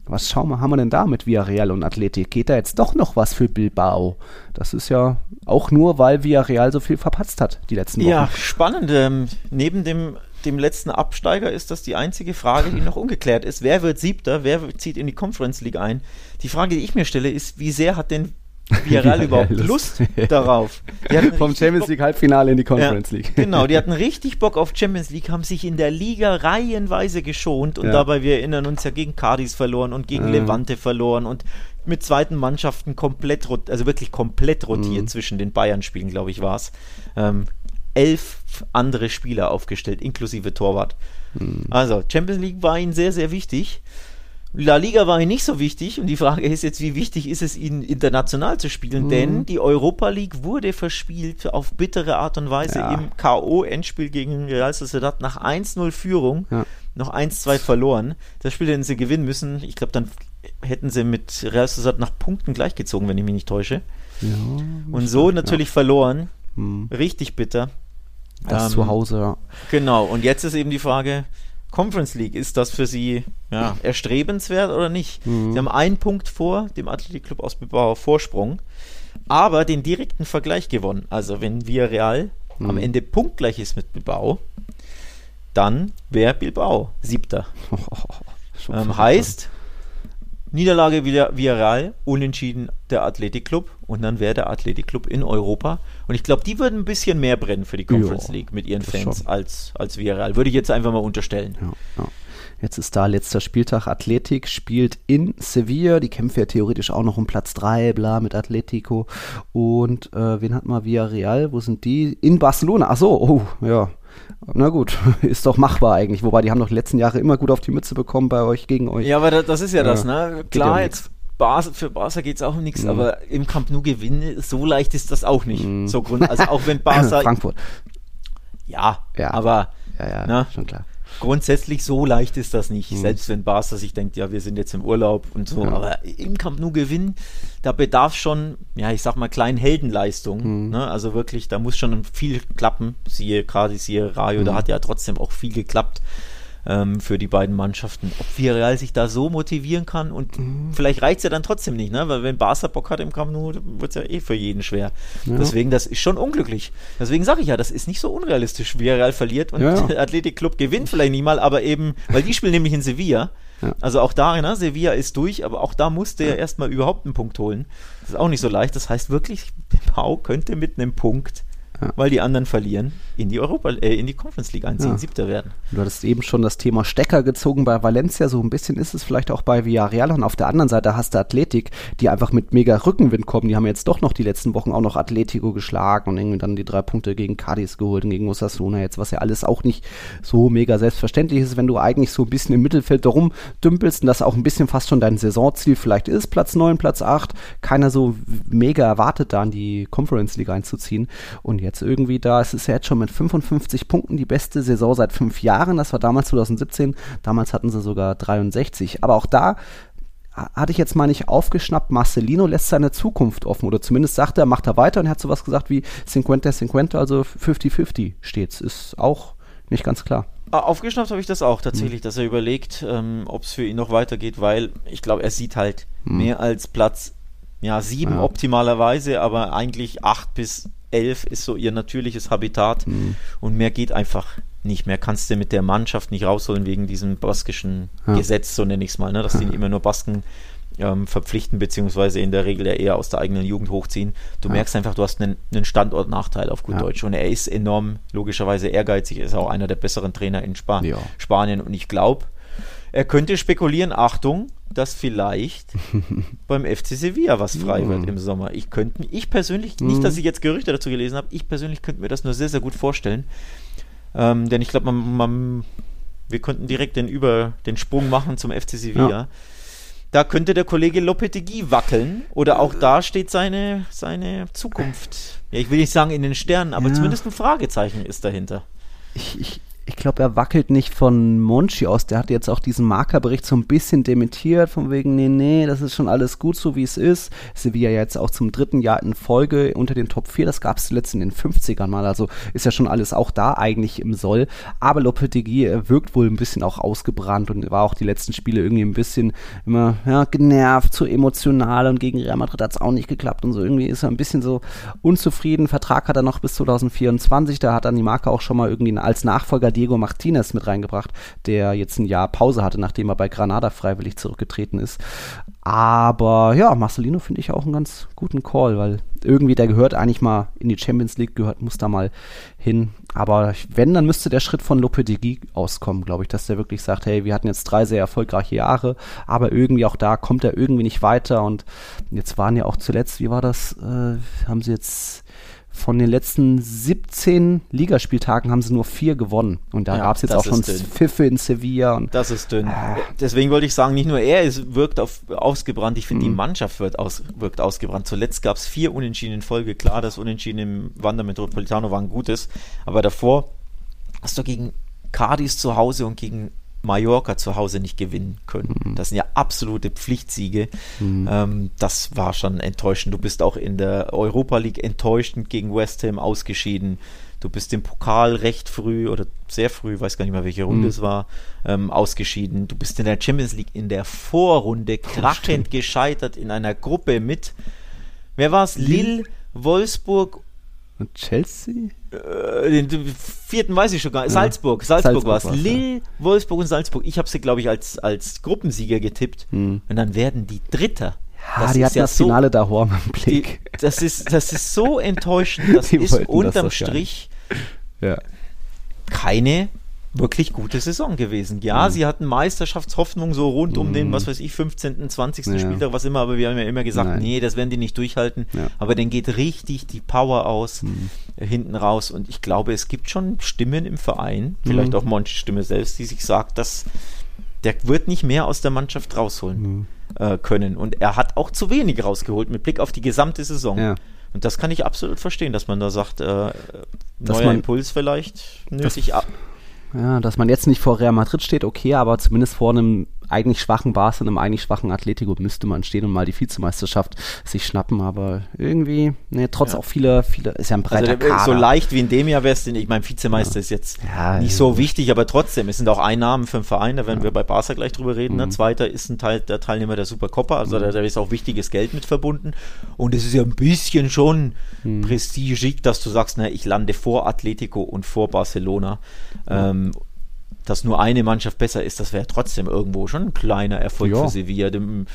Was schauen wir, haben wir denn da mit Villarreal und Athletik? Geht da jetzt doch noch was für Bilbao? Das ist ja auch nur, weil Villarreal so viel verpatzt hat die letzten Wochen. Ja, spannend. Ähm, neben dem, dem letzten Absteiger ist das die einzige Frage, die noch ungeklärt ist. Wer wird Siebter? Wer zieht in die Conference League ein? Die Frage, die ich mir stelle, ist, wie sehr hat denn Villarreal ja, überhaupt Lust, Lust darauf. Vom Champions League Halbfinale in die Conference ja, League. Genau, die hatten richtig Bock auf Champions League, haben sich in der Liga reihenweise geschont und ja. dabei, wir erinnern uns ja gegen Cardis verloren und gegen Levante verloren und mit zweiten Mannschaften komplett, also wirklich komplett rotiert mhm. zwischen den Bayern-Spielen, glaube ich, war es. Ähm, elf andere Spieler aufgestellt, inklusive Torwart. Mhm. Also, Champions League war ihnen sehr, sehr wichtig. La Liga war ihm nicht so wichtig und die Frage ist jetzt, wie wichtig ist es ihnen international zu spielen, mhm. denn die Europa League wurde verspielt auf bittere Art und Weise ja. im K.O.-Endspiel gegen Real Sociedad nach 1-0 Führung, ja. noch 1-2 verloren. Das Spiel hätten sie gewinnen müssen. Ich glaube, dann hätten sie mit Real Sociedad nach Punkten gleichgezogen, wenn ich mich nicht täusche. Ja, und so natürlich verloren. Mhm. Richtig bitter. Das ähm, zu Hause, ja. Genau, und jetzt ist eben die Frage, Conference League, ist das für Sie ja, erstrebenswert oder nicht? Mhm. Sie haben einen Punkt vor dem Athletic Club aus Bilbao Vorsprung, aber den direkten Vergleich gewonnen. Also wenn Villarreal mhm. am Ende punktgleich ist mit Bilbao, dann wäre Bilbao siebter. ähm, heißt, Niederlage wieder Villarreal, unentschieden der Athletic Club und dann wäre der Athletic Club in Europa. Und ich glaube, die würden ein bisschen mehr brennen für die Conference jo, League mit ihren Fans als, als Villarreal. Würde ich jetzt einfach mal unterstellen. Ja, ja. Jetzt ist da letzter Spieltag. Athletik spielt in Sevilla. Die kämpfen ja theoretisch auch noch um Platz 3, bla, mit Atletico. Und äh, wen hat mal Villarreal? Wo sind die? In Barcelona. Ach so, oh, ja. Na gut, ist doch machbar eigentlich. Wobei, die haben doch die letzten Jahre immer gut auf die Mütze bekommen bei euch, gegen euch. Ja, aber das ist ja, das, ne? Klar, ja jetzt Barca, für Barca geht es auch um nichts, mhm. aber im Camp Nou gewinnen, so leicht ist das auch nicht. Mhm. So Grund, also auch wenn Barca. Frankfurt. Ja, ja, aber. Ja, ja, ne? schon klar grundsätzlich so leicht ist das nicht. Mhm. Selbst wenn Barca sich denkt, ja, wir sind jetzt im Urlaub und so. Ja. Aber im Camp Nou gewinnen, da bedarf schon, ja, ich sag mal, kleinen Heldenleistung. Mhm. Ne? Also wirklich, da muss schon viel klappen. Siehe gerade, siehe Rayo, mhm. da hat ja trotzdem auch viel geklappt ähm, für die beiden Mannschaften. Ob Villarreal sich da so motivieren kann und mhm. vielleicht reicht es ja dann trotzdem nicht, ne? weil wenn Barca Bock hat im Camp Nou, wird es ja eh für jeden schwer. Ja. Deswegen, das ist schon unglücklich. Deswegen sage ich ja, das ist nicht so unrealistisch. Villarreal verliert und ja, ja. Athletic Club gewinnt vielleicht nicht mal, aber eben, weil die spielen nämlich in Sevilla. Ja. Also auch da, ne, Sevilla ist durch, aber auch da musste er erstmal überhaupt einen Punkt holen. Das ist auch nicht so leicht. Das heißt wirklich, der Pau könnte mit einem Punkt, weil die anderen verlieren, in die Europa, äh, in die Conference League einziehen, ja. Siebter werden. Du hattest eben schon das Thema Stecker gezogen bei Valencia, so ein bisschen ist es vielleicht auch bei Villarreal und auf der anderen Seite hast du Athletik, die einfach mit mega Rückenwind kommen. Die haben jetzt doch noch die letzten Wochen auch noch Atletico geschlagen und irgendwie dann die drei Punkte gegen Cadiz geholt und gegen Osasuna jetzt, was ja alles auch nicht so mega selbstverständlich ist, wenn du eigentlich so ein bisschen im Mittelfeld darum dümpelst und das auch ein bisschen fast schon dein Saisonziel vielleicht ist, Platz 9, Platz 8. Keiner so mega erwartet da in die Conference League einzuziehen und jetzt irgendwie da, es ist ja jetzt schon mit 55 Punkten die beste Saison seit fünf Jahren. Das war damals 2017. Damals hatten sie sogar 63. Aber auch da hatte ich jetzt mal nicht aufgeschnappt, Marcelino lässt seine Zukunft offen oder zumindest sagt er, macht er weiter und er hat sowas gesagt wie 50-50, also 50-50 steht's. Ist auch nicht ganz klar. Ah, aufgeschnappt habe ich das auch tatsächlich, mhm. dass er überlegt, ähm, ob es für ihn noch weitergeht, weil ich glaube, er sieht halt mhm. mehr als Platz ja, sieben ja. optimalerweise, aber eigentlich acht bis 11 ist so ihr natürliches Habitat mhm. und mehr geht einfach nicht mehr. Kannst du mit der Mannschaft nicht rausholen wegen diesem baskischen ja. Gesetz, so nenne ich es mal, ne? dass ja. die immer nur Basken ähm, verpflichten, beziehungsweise in der Regel ja eher aus der eigenen Jugend hochziehen. Du ja. merkst einfach, du hast einen, einen Standortnachteil auf gut Deutsch und er ist enorm, logischerweise ehrgeizig, er ist auch einer der besseren Trainer in Spa Spanien und ich glaube, er könnte spekulieren, Achtung, dass vielleicht beim FC Sevilla was frei mm. wird im Sommer. Ich könnte, ich persönlich, mm. nicht, dass ich jetzt Gerüchte dazu gelesen habe, ich persönlich könnte mir das nur sehr, sehr gut vorstellen. Ähm, denn ich glaube, man, man, wir könnten direkt den, über, den Sprung machen zum FC Sevilla. Ja. Da könnte der Kollege Lopetegui wackeln oder auch da steht seine, seine Zukunft. Ja, ich will nicht sagen in den Sternen, aber ja. zumindest ein Fragezeichen ist dahinter. Ich, ich, ich glaube, er wackelt nicht von Monchi aus. Der hat jetzt auch diesen Markerbericht so ein bisschen dementiert, von wegen, nee, nee, das ist schon alles gut so, wie es ist. Sevilla jetzt auch zum dritten Jahr in Folge unter den Top 4. Das gab es zuletzt in den 50ern mal. Also ist ja schon alles auch da eigentlich im Soll. Aber Lopetegui wirkt wohl ein bisschen auch ausgebrannt und war auch die letzten Spiele irgendwie ein bisschen immer ja, genervt, zu emotional und gegen Real Madrid hat es auch nicht geklappt und so. Irgendwie ist er ein bisschen so unzufrieden. Vertrag hat er noch bis 2024. Da hat dann die Marke auch schon mal irgendwie als Nachfolger Diego Martinez mit reingebracht, der jetzt ein Jahr Pause hatte, nachdem er bei Granada freiwillig zurückgetreten ist. Aber ja, Marcelino finde ich auch einen ganz guten Call, weil irgendwie der gehört eigentlich mal in die Champions League, gehört, muss da mal hin. Aber wenn, dann müsste der Schritt von Lopetegui auskommen, glaube ich, dass der wirklich sagt, hey, wir hatten jetzt drei sehr erfolgreiche Jahre, aber irgendwie auch da kommt er irgendwie nicht weiter. Und jetzt waren ja auch zuletzt, wie war das, äh, haben sie jetzt von den letzten 17 Ligaspieltagen haben sie nur vier gewonnen. Und da ja, gab es jetzt auch schon Pfiffe in Sevilla. Und, das ist dünn. Äh, Deswegen wollte ich sagen, nicht nur er ist, wirkt auf, ausgebrannt, ich finde, die mhm. Mannschaft wird aus, wirkt ausgebrannt. Zuletzt gab es vier Unentschieden in Folge. Klar, das Unentschieden im Wander Metropolitano war ein gutes, aber davor hast du gegen Cadiz zu Hause und gegen Mallorca zu Hause nicht gewinnen können. Mhm. Das sind ja absolute Pflichtsiege. Mhm. Ähm, das war schon enttäuschend. Du bist auch in der Europa League enttäuschend gegen West Ham ausgeschieden. Du bist im Pokal recht früh oder sehr früh, weiß gar nicht mehr, welche Runde mhm. es war, ähm, ausgeschieden. Du bist in der Champions League in der Vorrunde krachend gescheitert in einer Gruppe mit, wer war es? Lille, Wolfsburg und Chelsea? Äh, den vierten weiß ich schon gar nicht. Salzburg. Salzburg, Salzburg war es. Lille, ja. Wolfsburg und Salzburg. Ich habe sie, glaube ich, als, als Gruppensieger getippt. Hm. Und dann werden die Dritter. Ja, das die hatten ja das Finale da im Blick. Die, das, ist, das ist so enttäuschend. Das die ist unterm das Strich ja. keine wirklich gute Saison gewesen. Ja, mhm. sie hatten Meisterschaftshoffnung so rund um den, mhm. was weiß ich, 15., 20. Ja. Spieltag, was immer, aber wir haben ja immer gesagt, Nein. nee, das werden die nicht durchhalten. Ja. Aber dann geht richtig die Power aus mhm. hinten raus und ich glaube, es gibt schon Stimmen im Verein, vielleicht mhm. auch Monchi Stimme selbst, die sich sagt, dass der wird nicht mehr aus der Mannschaft rausholen mhm. äh, können und er hat auch zu wenig rausgeholt mit Blick auf die gesamte Saison. Ja. Und das kann ich absolut verstehen, dass man da sagt, äh, neuer man, Impuls vielleicht nötig ab ja, dass man jetzt nicht vor Real Madrid steht, okay, aber zumindest vor einem eigentlich schwachen Barca und einem eigentlich schwachen Atletico müsste man stehen und mal die Vizemeisterschaft sich schnappen, aber irgendwie, ne, trotz ja. auch viele, viele, ist ja ein breiter also, Kader. So leicht wie in dem Jahr wäre es, ich meine, Vizemeister ja. ist jetzt ja, nicht so wichtig, aber trotzdem, es sind auch Einnahmen für den Verein, da werden wir bei Barca gleich drüber reden. Ne? Mhm. Ne? Zweiter ist ein Teil der Teilnehmer der Supercoppa, also mhm. da, da, ist auch wichtiges Geld mit verbunden und es ist ja ein bisschen schon mhm. prestigig, dass du sagst, ne, ich lande vor Atletico und vor Barcelona. Ähm, dass nur eine Mannschaft besser ist, das wäre trotzdem irgendwo schon ein kleiner Erfolg ja. für Sevilla. Dem,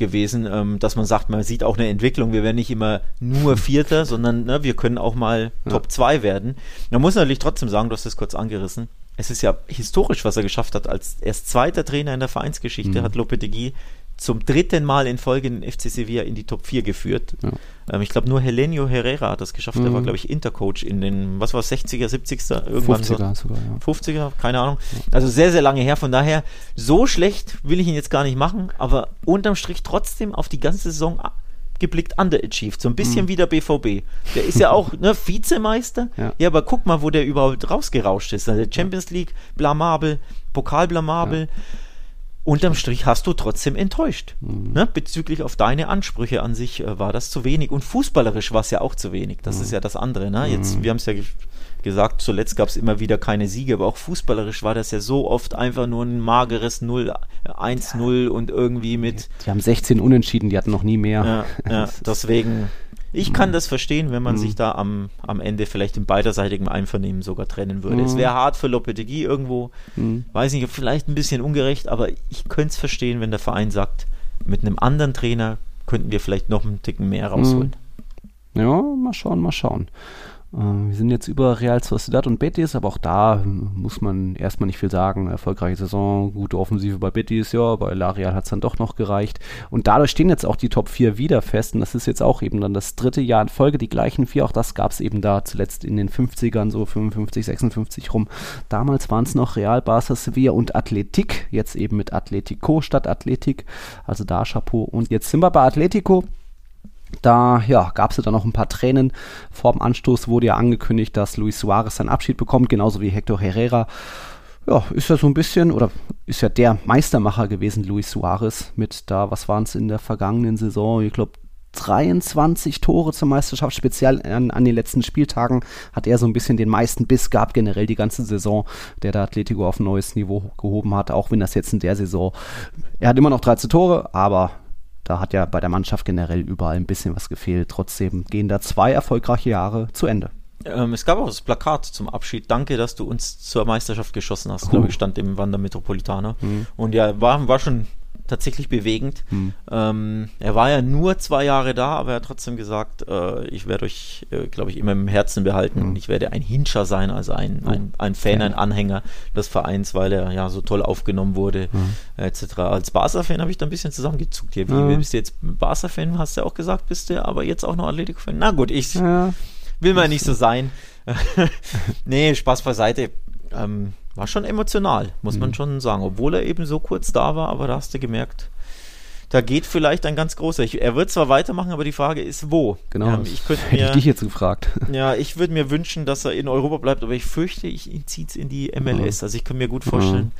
gewesen, ähm, dass man sagt, man sieht auch eine Entwicklung. Wir werden nicht immer nur Vierter, sondern ne, wir können auch mal ja. Top 2 werden. Man muss natürlich trotzdem sagen, du hast es kurz angerissen. Es ist ja historisch, was er geschafft hat. Als erst zweiter Trainer in der Vereinsgeschichte mhm. hat Lopetegui zum dritten Mal in Folge den FC Sevilla in die Top 4 geführt. Ja. Ähm, ich glaube, nur Helenio Herrera hat das geschafft. Mhm. Der war, glaube ich, Intercoach in den, was war es, 60er, 70er? Irgendwann 50er so. sogar, ja. 50er, keine Ahnung. Also sehr, sehr lange her. Von daher, so schlecht will ich ihn jetzt gar nicht machen, aber unterm Strich trotzdem auf die ganze Saison geblickt underachieved. So ein bisschen mhm. wie der BVB. Der ist ja auch ne, Vizemeister. Ja. ja. aber guck mal, wo der überhaupt rausgerauscht ist. Also Champions League, blamabel, Pokal blamabel. Ja unterm Strich hast du trotzdem enttäuscht. Mhm. Ne? Bezüglich auf deine Ansprüche an sich äh, war das zu wenig. Und fußballerisch war es ja auch zu wenig. Das mhm. ist ja das andere. Ne? Jetzt, mhm. wir haben es ja gesagt, zuletzt gab es immer wieder keine Siege, aber auch fußballerisch war das ja so oft einfach nur ein mageres 0, 1-0 ja. und irgendwie mit. Die haben 16 Unentschieden, die hatten noch nie mehr. Ja, ja deswegen ich kann das verstehen, wenn man mhm. sich da am, am Ende vielleicht im beiderseitigen Einvernehmen sogar trennen würde. Mhm. Es wäre hart für Lopetegui irgendwo, mhm. weiß nicht, vielleicht ein bisschen ungerecht, aber ich könnte es verstehen, wenn der Verein sagt, mit einem anderen Trainer könnten wir vielleicht noch einen Ticken mehr rausholen. Ja, mal schauen, mal schauen. Äh, wir sind jetzt über Real Sociedad und Betis, aber auch da muss man erstmal nicht viel sagen. Erfolgreiche Saison, gute Offensive bei Betis, ja, bei La Real hat es dann doch noch gereicht. Und dadurch stehen jetzt auch die Top 4 wieder fest. Und das ist jetzt auch eben dann das dritte Jahr in Folge, die gleichen vier. Auch das gab es eben da zuletzt in den 50ern, so 55, 56 rum. Damals waren es noch Real, Barca, Sevilla und Athletic. Jetzt eben mit Atletico statt Athletic. Also da Chapeau. Und jetzt sind wir bei Atletico. Da ja, gab es ja dann noch ein paar Tränen. Vor dem Anstoß wurde ja angekündigt, dass Luis Suarez seinen Abschied bekommt, genauso wie Hector Herrera. Ja, ist ja so ein bisschen, oder ist ja der Meistermacher gewesen, Luis Suarez, mit da, was waren es in der vergangenen Saison? Ich glaube, 23 Tore zur Meisterschaft, speziell an, an, den letzten Spieltagen hat er so ein bisschen den meisten Biss gehabt, generell die ganze Saison, der der Atletico auf ein neues Niveau gehoben hat, auch wenn das jetzt in der Saison, er hat immer noch 13 Tore, aber da hat ja bei der Mannschaft generell überall ein bisschen was gefehlt. Trotzdem gehen da zwei erfolgreiche Jahre zu Ende. Ähm, es gab auch das Plakat zum Abschied. Danke, dass du uns zur Meisterschaft geschossen hast, cool. glaube ich, stand im Wander Metropolitaner. Mhm. Und ja, war, war schon tatsächlich bewegend. Hm. Ähm, er war ja nur zwei Jahre da, aber er hat trotzdem gesagt, äh, ich werde euch, äh, glaube ich, immer im Herzen behalten hm. und ich werde ein Hinscher sein, also ein, oh. ein, ein Fan, ein Anhänger des Vereins, weil er ja so toll aufgenommen wurde, hm. etc. Als Barca-Fan habe ich da ein bisschen zusammengezuckt hier. Wie, ja. bist du jetzt Barca-Fan, hast du ja auch gesagt, bist du, aber jetzt auch noch Atletico-Fan? Na gut, ich will mal nicht so sein. nee, Spaß beiseite. Ähm, war schon emotional, muss mhm. man schon sagen. Obwohl er eben so kurz da war, aber da hast du gemerkt, da geht vielleicht ein ganz großer. Ich, er wird zwar weitermachen, aber die Frage ist, wo? Genau. Ähm, ich könnte mir, hätte ich dich jetzt gefragt. Ja, ich würde mir wünschen, dass er in Europa bleibt, aber ich fürchte, ich, ihn zieht es in die MLS. Also ich kann mir gut vorstellen, mhm.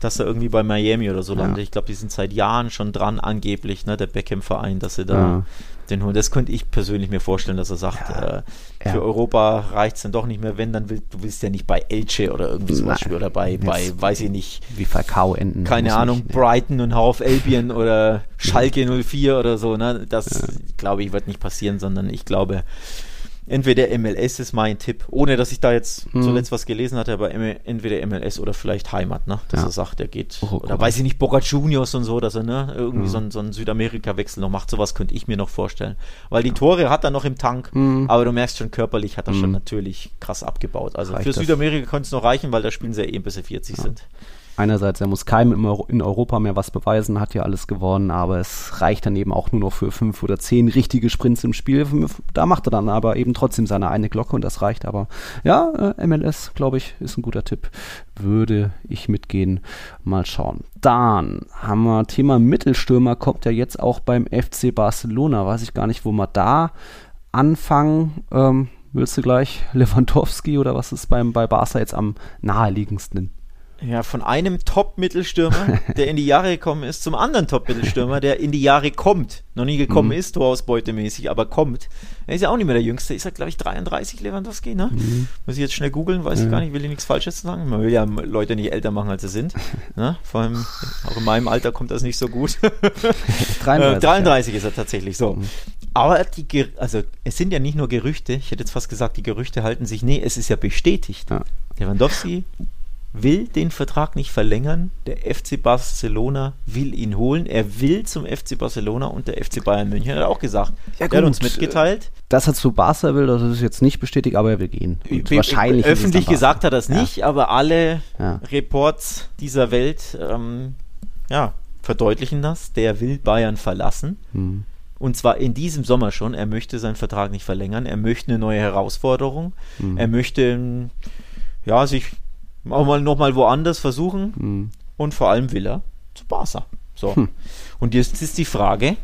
Dass er irgendwie bei Miami oder so landet. Ja. Ich glaube, die sind seit Jahren schon dran, angeblich, ne, der Beckham-Verein, dass sie da ja den holen. Das könnte ich persönlich mir vorstellen, dass er sagt, ja, äh, für. Europa reicht es dann doch nicht mehr, wenn, dann will, du willst ja nicht bei Elche oder irgendwie sowas spielen oder bei, bei, weiß ich nicht. Wie Falcao enden. Keine Ahnung, nicht, Brighton und Hau Albion oder Schalke 04 oder so, ne? Das, glaube ich, wird nicht passieren, sondern ich glaube, entweder MLS ist mein Tipp, ohne dass ich da jetzt hm. zuletzt was gelesen hatte, aber entweder MLS oder vielleicht Heimat, ne? Dass ja. er sagt, er geht. Oh, oder weiß ich nicht, Boca Juniors und so, dass er ne, irgendwie hm. so, ein, so einen Südamerika-Wechsel noch macht. Sowas könnte ich mir noch vorstellen. Weil die Tore hat er noch im Tank, hm. aber du merkst schon, körperlich hat er schon hm. natürlich krass abgebaut. Also Reicht für Südamerika könnte es noch reichen, weil da spielen sie ja eh bis sie 40 ja. sind einerseits, er muss keinem in Europa mehr was beweisen, hat ja alles gewonnen, aber es reicht dann eben auch nur noch für fünf oder zehn richtige Sprints im Spiel. Da macht er dann aber eben trotzdem seine eine Glocke und das reicht. Aber ja, äh, MLS, glaube ich, ist ein guter Tipp. Würde ich mitgehen. Mal schauen. Dann haben wir Thema Mittelstürmer, kommt ja jetzt auch beim FC Barcelona. Weiß ich gar nicht, wo wir da anfangen. Ähm, willst du gleich Lewandowski oder was ist beim, bei Barca jetzt am naheliegendsten? Ja, von einem Top-Mittelstürmer, der in die Jahre gekommen ist, zum anderen Top-Mittelstürmer, der in die Jahre kommt. Noch nie gekommen mhm. ist, torausbeutemäßig, aber kommt. Er ist ja auch nicht mehr der Jüngste. Ist er, glaube ich, 33, Lewandowski, ne? Mhm. Muss ich jetzt schnell googeln, weiß ja. ich gar nicht, will ich nichts Falsches sagen. Man will ja Leute nicht älter machen, als sie sind. ne? Vor allem, auch in meinem Alter kommt das nicht so gut. 33, 33 ja. ist er tatsächlich so. Mhm. Aber die, also es sind ja nicht nur Gerüchte, ich hätte jetzt fast gesagt, die Gerüchte halten sich, nee, es ist ja bestätigt. Ja. Lewandowski will den Vertrag nicht verlängern. Der FC Barcelona will ihn holen. Er will zum FC Barcelona und der FC Bayern München hat auch gesagt. Ja, er hat uns mitgeteilt. Dass er zu Barca will, das ist jetzt nicht bestätigt, aber er will gehen. Und wahrscheinlich öffentlich gesagt hat er das nicht, ja. aber alle ja. Reports dieser Welt ähm, ja, verdeutlichen das. Der will Bayern verlassen. Hm. Und zwar in diesem Sommer schon. Er möchte seinen Vertrag nicht verlängern. Er möchte eine neue Herausforderung. Hm. Er möchte ja, sich auch mal nochmal woanders versuchen. Mhm. Und vor allem will er zu Barca. So. Hm. Und jetzt ist die Frage,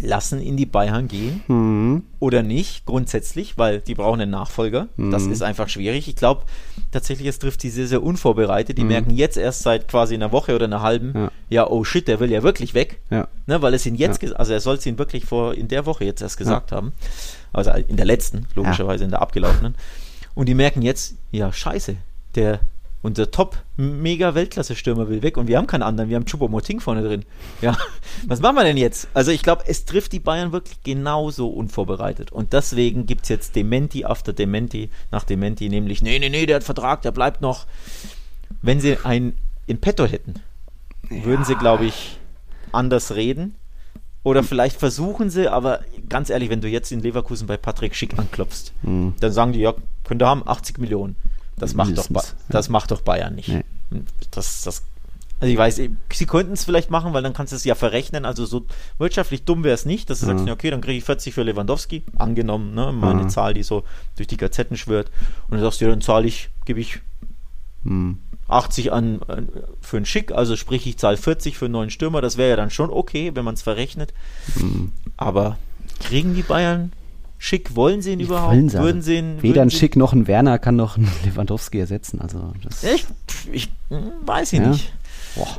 lassen ihn die Bayern gehen mhm. oder nicht, grundsätzlich, weil die brauchen einen Nachfolger. Mhm. Das ist einfach schwierig. Ich glaube, tatsächlich, es trifft sie sehr, sehr unvorbereitet. Die mhm. merken jetzt erst seit quasi einer Woche oder einer halben, ja, ja oh shit, der will ja wirklich weg. Ja. Ne, weil es ihn jetzt, ja. also er soll es ihn wirklich vor in der Woche jetzt erst gesagt haben. Also in der letzten, logischerweise in der abgelaufenen. Und die merken jetzt, ja, scheiße, der unser Top mega Weltklasse Stürmer will weg und wir haben keinen anderen, wir haben Choupo-Moting vorne drin. Ja, was machen wir denn jetzt? Also ich glaube, es trifft die Bayern wirklich genauso unvorbereitet und deswegen gibt es jetzt Dementi after Dementi nach Dementi, nämlich nee, nee, nee, der hat Vertrag, der bleibt noch. Wenn sie einen in petto hätten, ja. würden sie glaube ich anders reden. Oder vielleicht versuchen sie, aber ganz ehrlich, wenn du jetzt in Leverkusen bei Patrick Schick anklopfst, mhm. dann sagen die, ja, könnt ihr haben 80 Millionen. Das macht, doch, das macht doch Bayern nicht. Nee. Das, das, also ich weiß, sie könnten es vielleicht machen, weil dann kannst du es ja verrechnen. Also so wirtschaftlich dumm wäre es nicht, dass du mhm. sagst, okay, dann kriege ich 40 für Lewandowski, angenommen, ne, mal eine mhm. Zahl, die so durch die Gazetten schwört. Und dann sagst du, ja, dann zahle ich, gebe ich mhm. 80 an äh, für einen Schick, also sprich, ich zahle 40 für einen neuen Stürmer. Das wäre ja dann schon okay, wenn man es verrechnet. Mhm. Aber kriegen die Bayern Schick wollen sie ihn die überhaupt? Wollen sie würden sie ihn, Weder ein Schick noch ein Werner kann noch einen Lewandowski ersetzen. Also das ich, ich weiß ich ja. nicht. Boah.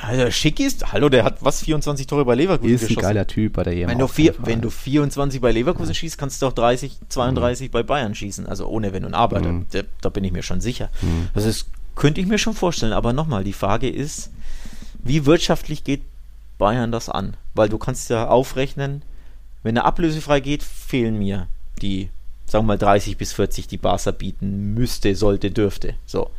Also Schick ist, hallo, der hat was, 24 Tore bei Leverkusen ist geschossen. Ist ein geiler Typ bei der EM. Wenn, du, vier, wenn du 24 bei Leverkusen ja. schießt, kannst du auch 30, 32 mhm. bei Bayern schießen. Also ohne Wenn und Aber, mhm. da, da, bin ich mir schon sicher. Mhm. Das ist, könnte ich mir schon vorstellen. Aber nochmal, die Frage ist, wie wirtschaftlich geht Bayern das an? Weil du kannst ja aufrechnen, wenn er ablösefrei geht, fehlen mir die, sagen wir mal, 30 bis 40, die Barca bieten müsste, sollte, dürfte. So.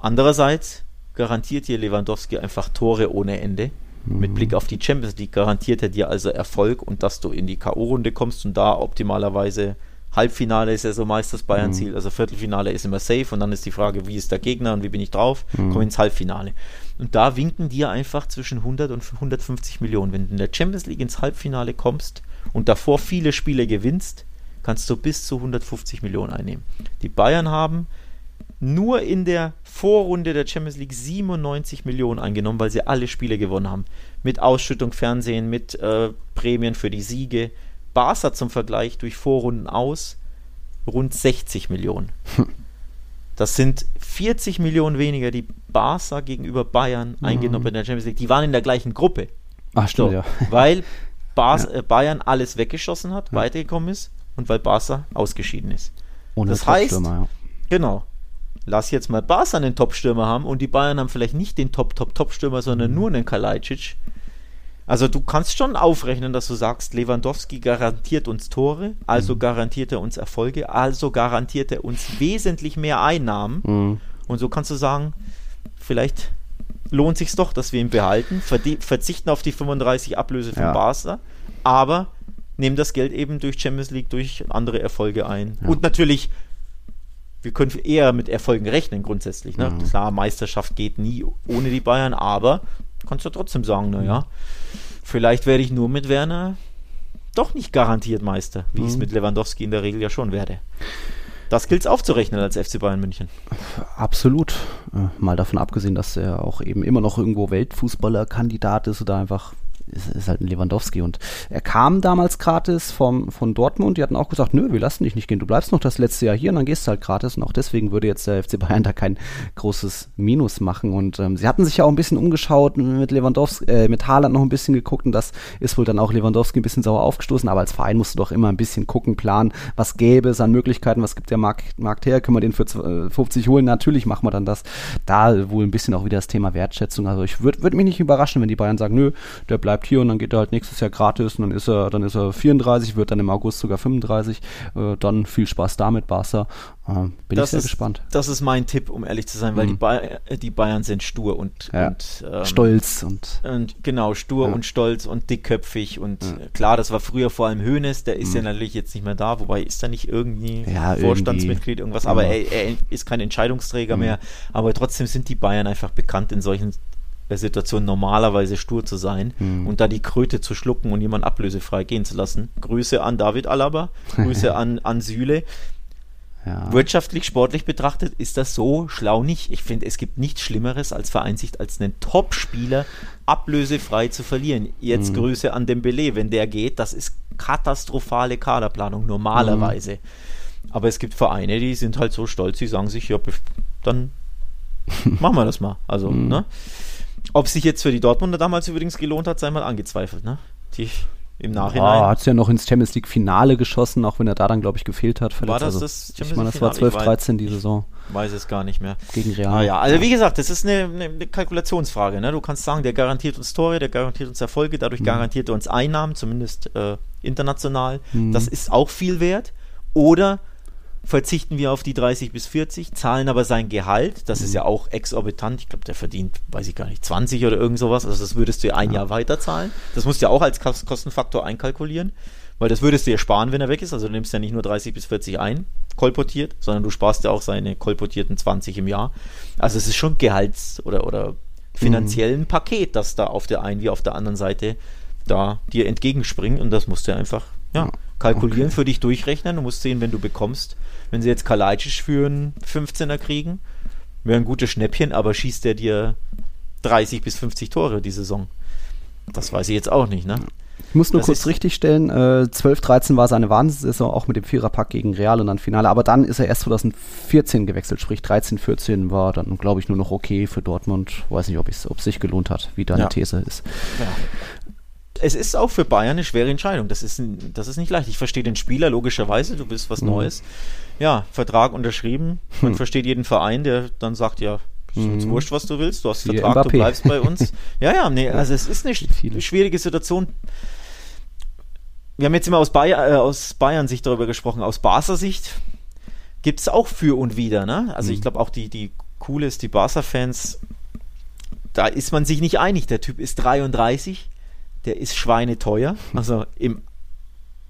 Andererseits garantiert dir Lewandowski einfach Tore ohne Ende. Mhm. Mit Blick auf die Champions League garantiert er dir also Erfolg und dass du in die K.O.-Runde kommst und da optimalerweise Halbfinale ist ja so meist das Bayern-Ziel, mhm. also Viertelfinale ist immer safe und dann ist die Frage, wie ist der Gegner und wie bin ich drauf, mhm. komme ins Halbfinale. Und da winken dir einfach zwischen 100 und 150 Millionen. Wenn du in der Champions League ins Halbfinale kommst, und davor viele Spiele gewinnst, kannst du bis zu 150 Millionen einnehmen. Die Bayern haben nur in der Vorrunde der Champions League 97 Millionen eingenommen, weil sie alle Spiele gewonnen haben. Mit Ausschüttung, Fernsehen, mit äh, Prämien für die Siege. Barca zum Vergleich durch Vorrunden aus rund 60 Millionen. Das sind 40 Millionen weniger, die Barca gegenüber Bayern eingenommen mhm. in der Champions League. Die waren in der gleichen Gruppe. Ach, stimmt, so, ja. Weil Bas ja. Äh, Bayern alles weggeschossen hat, ja. weitergekommen ist und weil Barca ausgeschieden ist. Ohne das heißt, ja. genau, lass jetzt mal Barca einen Top-Stürmer haben und die Bayern haben vielleicht nicht den Top-Top-Top-Stürmer, sondern mhm. nur einen Kalajdzic. Also du kannst schon aufrechnen, dass du sagst, Lewandowski garantiert uns Tore, also mhm. garantiert er uns Erfolge, also garantiert er uns wesentlich mehr Einnahmen. Mhm. Und so kannst du sagen, vielleicht lohnt sich doch, dass wir ihn behalten, verzichten auf die 35 Ablöse von ja. Barca, aber nehmen das Geld eben durch Champions League, durch andere Erfolge ein. Ja. Und natürlich, wir können eher mit Erfolgen rechnen grundsätzlich. Ne? Mhm. Klar, Meisterschaft geht nie ohne die Bayern, aber kannst du trotzdem sagen, naja, vielleicht werde ich nur mit Werner doch nicht garantiert Meister, wie mhm. ich es mit Lewandowski in der Regel ja schon werde. Das gilt es aufzurechnen als FC Bayern München. Absolut. Äh, mal davon abgesehen, dass er auch eben immer noch irgendwo Weltfußballerkandidat ist oder einfach ist, ist halt ein Lewandowski. Und er kam damals gratis vom, von Dortmund. Die hatten auch gesagt, nö, wir lassen dich nicht gehen. Du bleibst noch das letzte Jahr hier und dann gehst du halt gratis. Und auch deswegen würde jetzt der FC Bayern da kein großes Minus machen. Und ähm, sie hatten sich ja auch ein bisschen umgeschaut mit Lewandowski, äh, mit Haaland noch ein bisschen geguckt. Und das ist wohl dann auch Lewandowski ein bisschen sauer aufgestoßen. Aber als Verein musst du doch immer ein bisschen gucken, planen, was gäbe es an Möglichkeiten, was gibt der Markt, Markt her, können wir den für 50 äh, holen? Natürlich machen wir dann das. Da wohl ein bisschen auch wieder das Thema Wertschätzung. Also ich würde würd mich nicht überraschen, wenn die Bayern sagen, nö, der bleibt bleibt hier und dann geht er halt nächstes Jahr gratis und dann ist er, dann ist er 34, wird dann im August sogar 35. Äh, dann viel Spaß damit, Barca. Äh, bin das ich sehr ist, gespannt. Das ist mein Tipp, um ehrlich zu sein, weil mhm. die, ba die, Bayern sind stur und, ja. und ähm, stolz und, und genau, stur ja. und stolz und dickköpfig und ja. klar, das war früher vor allem Hönes, der ist mhm. ja natürlich jetzt nicht mehr da, wobei ist er nicht irgendwie Vorstandsmitglied, irgendwas, aber er, er, ist kein Entscheidungsträger mhm. mehr, aber trotzdem sind die Bayern einfach bekannt in solchen Situation normalerweise stur zu sein mhm. und da die Kröte zu schlucken und jemand ablösefrei gehen zu lassen. Grüße an David Alaba, Grüße an, an Süle. Ja. Wirtschaftlich, sportlich betrachtet ist das so schlau nicht. Ich finde, es gibt nichts Schlimmeres als Vereinsicht, als einen Top-Spieler ablösefrei zu verlieren. Jetzt mhm. Grüße an Dembele, wenn der geht, das ist katastrophale Kaderplanung normalerweise. Mhm. Aber es gibt Vereine, die sind halt so stolz, die sagen sich, ja, dann machen wir das mal. Also, mhm. ne? Ob sich jetzt für die Dortmunder damals übrigens gelohnt hat, sei mal angezweifelt, ne? Die im Nachhinein. Ah, hat es ja noch ins Champions League Finale geschossen, auch wenn er da dann, glaube ich, gefehlt hat. Verletzt. War das also, das Champions Ich meine, das war 12, 13 die Saison. Weiß es gar nicht mehr. Gegen Real. Ah, ja, also wie gesagt, das ist eine, eine Kalkulationsfrage. Ne? Du kannst sagen, der garantiert uns Tore, der garantiert uns Erfolge, dadurch mhm. garantiert er uns Einnahmen, zumindest äh, international. Mhm. Das ist auch viel wert. Oder verzichten wir auf die 30 bis 40, zahlen aber sein Gehalt, das mhm. ist ja auch exorbitant, ich glaube, der verdient, weiß ich gar nicht, 20 oder irgend sowas, also das würdest du ja ein ja. Jahr weiter zahlen. Das musst du ja auch als Kostenfaktor einkalkulieren, weil das würdest du ja sparen, wenn er weg ist, also du nimmst ja nicht nur 30 bis 40 ein, kolportiert, sondern du sparst ja auch seine kolportierten 20 im Jahr. Also es ist schon Gehalts- oder, oder finanziellen mhm. Paket, das da auf der einen wie auf der anderen Seite da dir entgegenspringt und das musst du ja einfach, ja. kalkulieren, okay. für dich durchrechnen. Du musst sehen, wenn du bekommst, wenn sie jetzt Kalajdzic für einen 15er kriegen, wäre ein gutes Schnäppchen, aber schießt der dir 30 bis 50 Tore die Saison? Das weiß ich jetzt auch nicht, ne? Ich muss nur das kurz richtigstellen, äh, 12, 13 war seine Wahnsinnssaison, auch mit dem Viererpack gegen Real und dann Finale, aber dann ist er erst 2014 gewechselt, sprich 13, 14 war dann, glaube ich, nur noch okay für Dortmund. Weiß nicht, ob es sich gelohnt hat, wie deine ja. These ist. Ja es ist auch für Bayern eine schwere Entscheidung. Das ist, das ist nicht leicht. Ich verstehe den Spieler logischerweise, du bist was mhm. Neues. Ja, Vertrag unterschrieben. Man mhm. versteht jeden Verein, der dann sagt, ja, ist uns mhm. wurscht, was du willst. Du hast Vertrag, Mbappé. du bleibst bei uns. ja, ja, nee, also es ist eine Viele. schwierige Situation. Wir haben jetzt immer aus, Bayer, äh, aus Bayern-Sicht darüber gesprochen. Aus Barca-Sicht gibt es auch für und wieder. Ne? Also ich mhm. glaube auch die, die Cooles, die Barca-Fans, da ist man sich nicht einig. Der Typ ist 33 der ist schweineteuer. Also im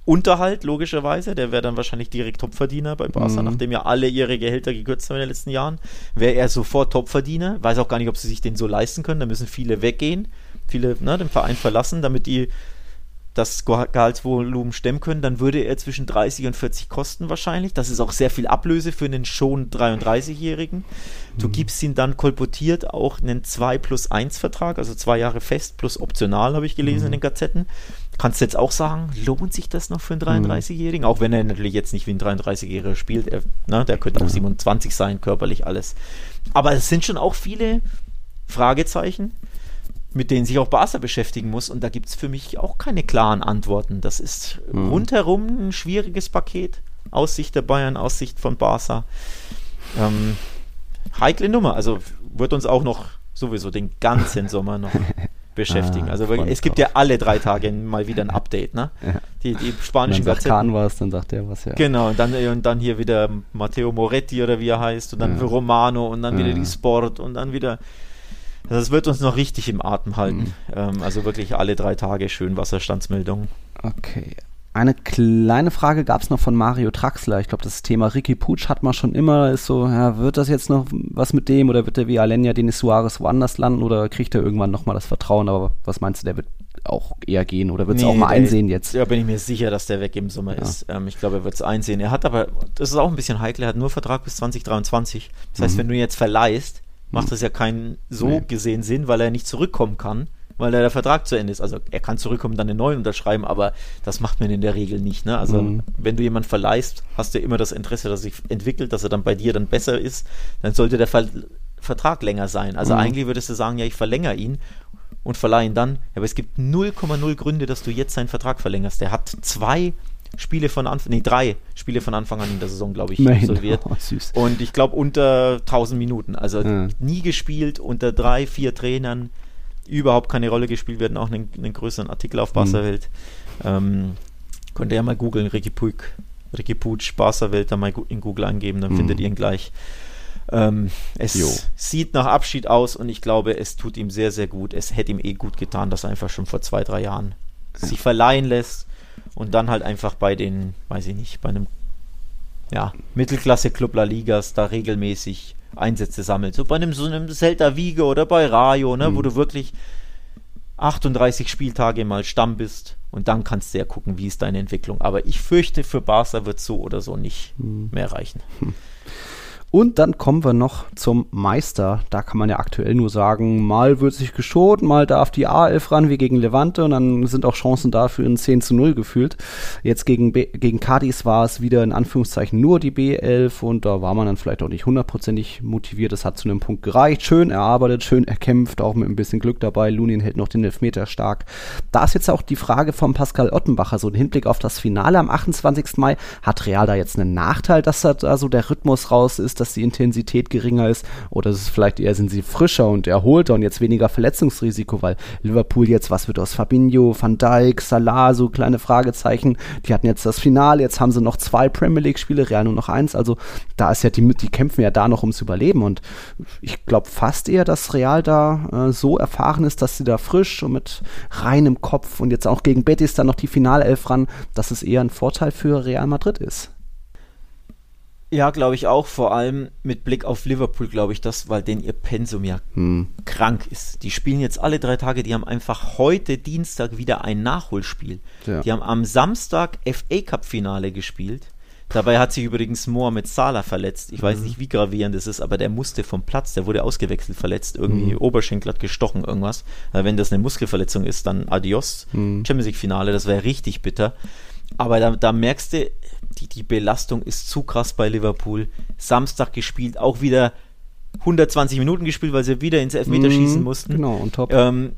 Unterhalt logischerweise, der wäre dann wahrscheinlich direkt Topverdiener bei Barca, mhm. nachdem ja alle ihre Gehälter gekürzt haben in den letzten Jahren, wäre er sofort Topverdiener. Weiß auch gar nicht, ob sie sich den so leisten können. Da müssen viele weggehen, viele ne, den Verein verlassen, damit die das Gehaltsvolumen stemmen können, dann würde er zwischen 30 und 40 kosten wahrscheinlich. Das ist auch sehr viel Ablöse für einen schon 33-Jährigen. Du mhm. gibst ihn dann kolportiert auch einen 2 plus 1 Vertrag, also zwei Jahre fest plus optional, habe ich gelesen mhm. in den Gazetten. Kannst du jetzt auch sagen, lohnt sich das noch für einen 33-Jährigen? Mhm. Auch wenn er natürlich jetzt nicht wie ein 33-Jähriger spielt. Er, ne, der könnte auch 27 sein, körperlich alles. Aber es sind schon auch viele Fragezeichen mit denen sich auch Barca beschäftigen muss. Und da gibt es für mich auch keine klaren Antworten. Das ist mhm. rundherum ein schwieriges Paket. Aus Sicht der Bayern, aus Sicht von Barca. Ähm, heikle Nummer. Also wird uns auch noch sowieso den ganzen Sommer noch beschäftigen. Ah, also es gibt ja alle drei Tage mal wieder ein Update, ne? Ja. Die, die spanischen dann sagt Kahn was, dann sagt er was, ja. Genau, und dann, und dann hier wieder Matteo Moretti oder wie er heißt, und dann ja. Romano und dann ja. wieder die Sport und dann wieder das wird uns noch richtig im Atem halten. Mhm. Ähm, also wirklich alle drei Tage schön Wasserstandsmeldungen. Okay. Eine kleine Frage gab es noch von Mario Traxler. Ich glaube, das Thema Ricky Putsch hat man schon immer. Ist so, ja, wird das jetzt noch was mit dem oder wird der wie Alenia Denis Suarez woanders landen oder kriegt er irgendwann nochmal das Vertrauen? Aber was meinst du, der wird auch eher gehen oder wird es nee, auch mal einsehen jetzt? Ja, bin ich mir sicher, dass der weg im Sommer ja. ist. Ähm, ich glaube, er wird es einsehen. Er hat aber, das ist auch ein bisschen heikel, er hat nur Vertrag bis 2023. Das heißt, mhm. wenn du ihn jetzt verleihst, macht es ja keinen so nee. gesehen Sinn, weil er nicht zurückkommen kann, weil der Vertrag zu Ende ist. Also er kann zurückkommen, dann einen neuen unterschreiben, aber das macht man in der Regel nicht. Ne? Also mhm. wenn du jemanden verleihst, hast du immer das Interesse, dass sich entwickelt, dass er dann bei dir dann besser ist, dann sollte der Ver Vertrag länger sein. Also mhm. eigentlich würdest du sagen, ja, ich verlängere ihn und verleihe ihn dann. Aber es gibt 0,0 Gründe, dass du jetzt seinen Vertrag verlängerst. Der hat zwei Spiele von Anfang, nee, drei Spiele von Anfang an in der Saison, glaube ich, Nein, absolviert. Oh, süß. Und ich glaube unter 1000 Minuten. Also ja. nie gespielt, unter drei, vier Trainern. Überhaupt keine Rolle gespielt. Hatten auch einen, einen größeren Artikel auf Barca-Welt. Mhm. Ähm, könnt ihr ja mal googeln, Ricky Puig, Ricky Puig, Barca-Welt, da mal in Google angeben, dann mhm. findet ihr ihn gleich. Ähm, es jo. sieht nach Abschied aus und ich glaube, es tut ihm sehr, sehr gut. Es hätte ihm eh gut getan, dass er einfach schon vor zwei, drei Jahren ja. sich verleihen lässt und dann halt einfach bei den, weiß ich nicht, bei einem ja, Mittelklasse-Club La Ligas da regelmäßig Einsätze sammelt. So bei einem so einem Celta Vigo oder bei Rayo, ne, mhm. wo du wirklich 38 Spieltage mal Stamm bist und dann kannst du ja gucken, wie ist deine Entwicklung. Aber ich fürchte, für Barca wird so oder so nicht mhm. mehr reichen. Und dann kommen wir noch zum Meister. Da kann man ja aktuell nur sagen, mal wird sich geschont, mal darf die A11 ran wie gegen Levante und dann sind auch Chancen dafür in 10 zu 0 gefühlt. Jetzt gegen, B gegen Cadiz war es wieder in Anführungszeichen nur die B11 und da war man dann vielleicht auch nicht hundertprozentig motiviert. Das hat zu einem Punkt gereicht. Schön erarbeitet, schön erkämpft, auch mit ein bisschen Glück dabei. Lunin hält noch den Elfmeter stark. Da ist jetzt auch die Frage von Pascal Ottenbacher, so ein Hinblick auf das Finale am 28. Mai. Hat Real da jetzt einen Nachteil, dass da so der Rhythmus raus ist? Dass die Intensität geringer ist oder ist es vielleicht eher, sind sie frischer und erholter und jetzt weniger Verletzungsrisiko, weil Liverpool jetzt, was wird aus Fabinho, Van Dijk, Salah, so kleine Fragezeichen, die hatten jetzt das Finale, jetzt haben sie noch zwei Premier League Spiele, Real nur noch eins, also da ist ja die, die kämpfen ja da noch ums Überleben und ich glaube fast eher, dass Real da äh, so erfahren ist, dass sie da frisch und mit reinem Kopf und jetzt auch gegen Betis dann noch die Finalelf ran, dass es eher ein Vorteil für Real Madrid ist. Ja, glaube ich auch. Vor allem mit Blick auf Liverpool, glaube ich das, weil denn ihr Pensum ja hm. krank ist. Die spielen jetzt alle drei Tage. Die haben einfach heute Dienstag wieder ein Nachholspiel. Ja. Die haben am Samstag FA Cup Finale gespielt. Dabei hat sich übrigens Mohamed Salah verletzt. Ich weiß mhm. nicht, wie gravierend das ist, aber der musste vom Platz, der wurde ausgewechselt, verletzt, irgendwie mhm. Oberschenkel hat gestochen, irgendwas. Wenn das eine Muskelverletzung ist, dann adios. Mhm. Champions League Finale, das wäre richtig bitter. Aber da, da merkst du, die, die Belastung ist zu krass bei Liverpool. Samstag gespielt, auch wieder 120 Minuten gespielt, weil sie wieder ins Elfmeterschießen mhm, mussten. Genau, und top. Ähm,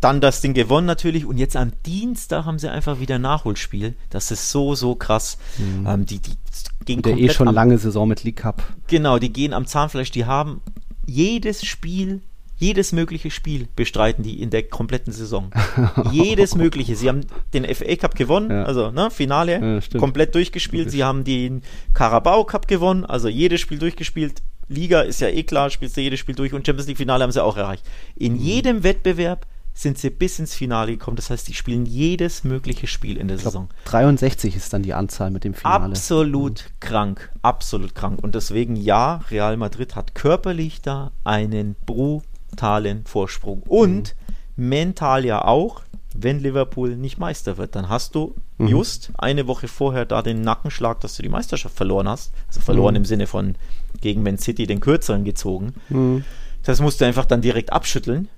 dann das Ding gewonnen natürlich und jetzt am Dienstag haben sie einfach wieder Nachholspiel. Das ist so, so krass. Mhm. Ähm, die, die gehen Der eh schon am, lange Saison mit League Cup. Genau, die gehen am Zahnfleisch, die haben jedes Spiel jedes mögliche Spiel bestreiten die in der kompletten Saison. Jedes mögliche. Sie haben den FA Cup gewonnen, ja. also ne, Finale, ja, komplett durchgespielt. Sie haben den Carabao Cup gewonnen, also jedes Spiel durchgespielt. Liga ist ja eh klar, spielst du jedes Spiel durch und Champions League Finale haben sie auch erreicht. In mhm. jedem Wettbewerb sind sie bis ins Finale gekommen. Das heißt, die spielen jedes mögliche Spiel in der glaub, Saison. 63 ist dann die Anzahl mit dem Finale. Absolut mhm. krank, absolut krank. Und deswegen ja, Real Madrid hat körperlich da einen Bru brutalen Vorsprung. Und mhm. mental ja auch, wenn Liverpool nicht Meister wird. Dann hast du mhm. just eine Woche vorher da den Nackenschlag, dass du die Meisterschaft verloren hast. Also verloren mhm. im Sinne von gegen Man City den kürzeren gezogen. Mhm. Das musst du einfach dann direkt abschütteln,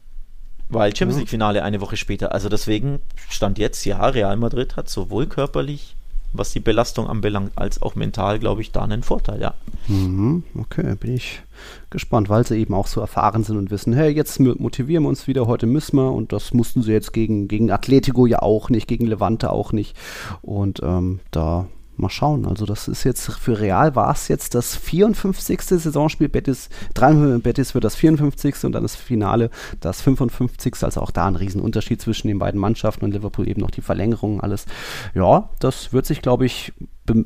weil Champions mhm. League Finale eine Woche später. Also deswegen stand jetzt, ja, Real Madrid hat sowohl körperlich was die Belastung anbelangt, als auch mental, glaube ich, da einen Vorteil, ja. Mhm, okay, bin ich gespannt, weil sie eben auch so erfahren sind und wissen, hey, jetzt motivieren wir uns wieder, heute müssen wir und das mussten sie jetzt gegen, gegen Atletico ja auch nicht, gegen Levante auch nicht und ähm, da mal schauen. Also das ist jetzt für Real war es jetzt das 54. Saisonspiel. Betis, Betis wird das 54. und dann das Finale das 55. Also auch da ein Riesenunterschied zwischen den beiden Mannschaften und Liverpool eben noch die Verlängerung alles. Ja, das wird sich, glaube ich,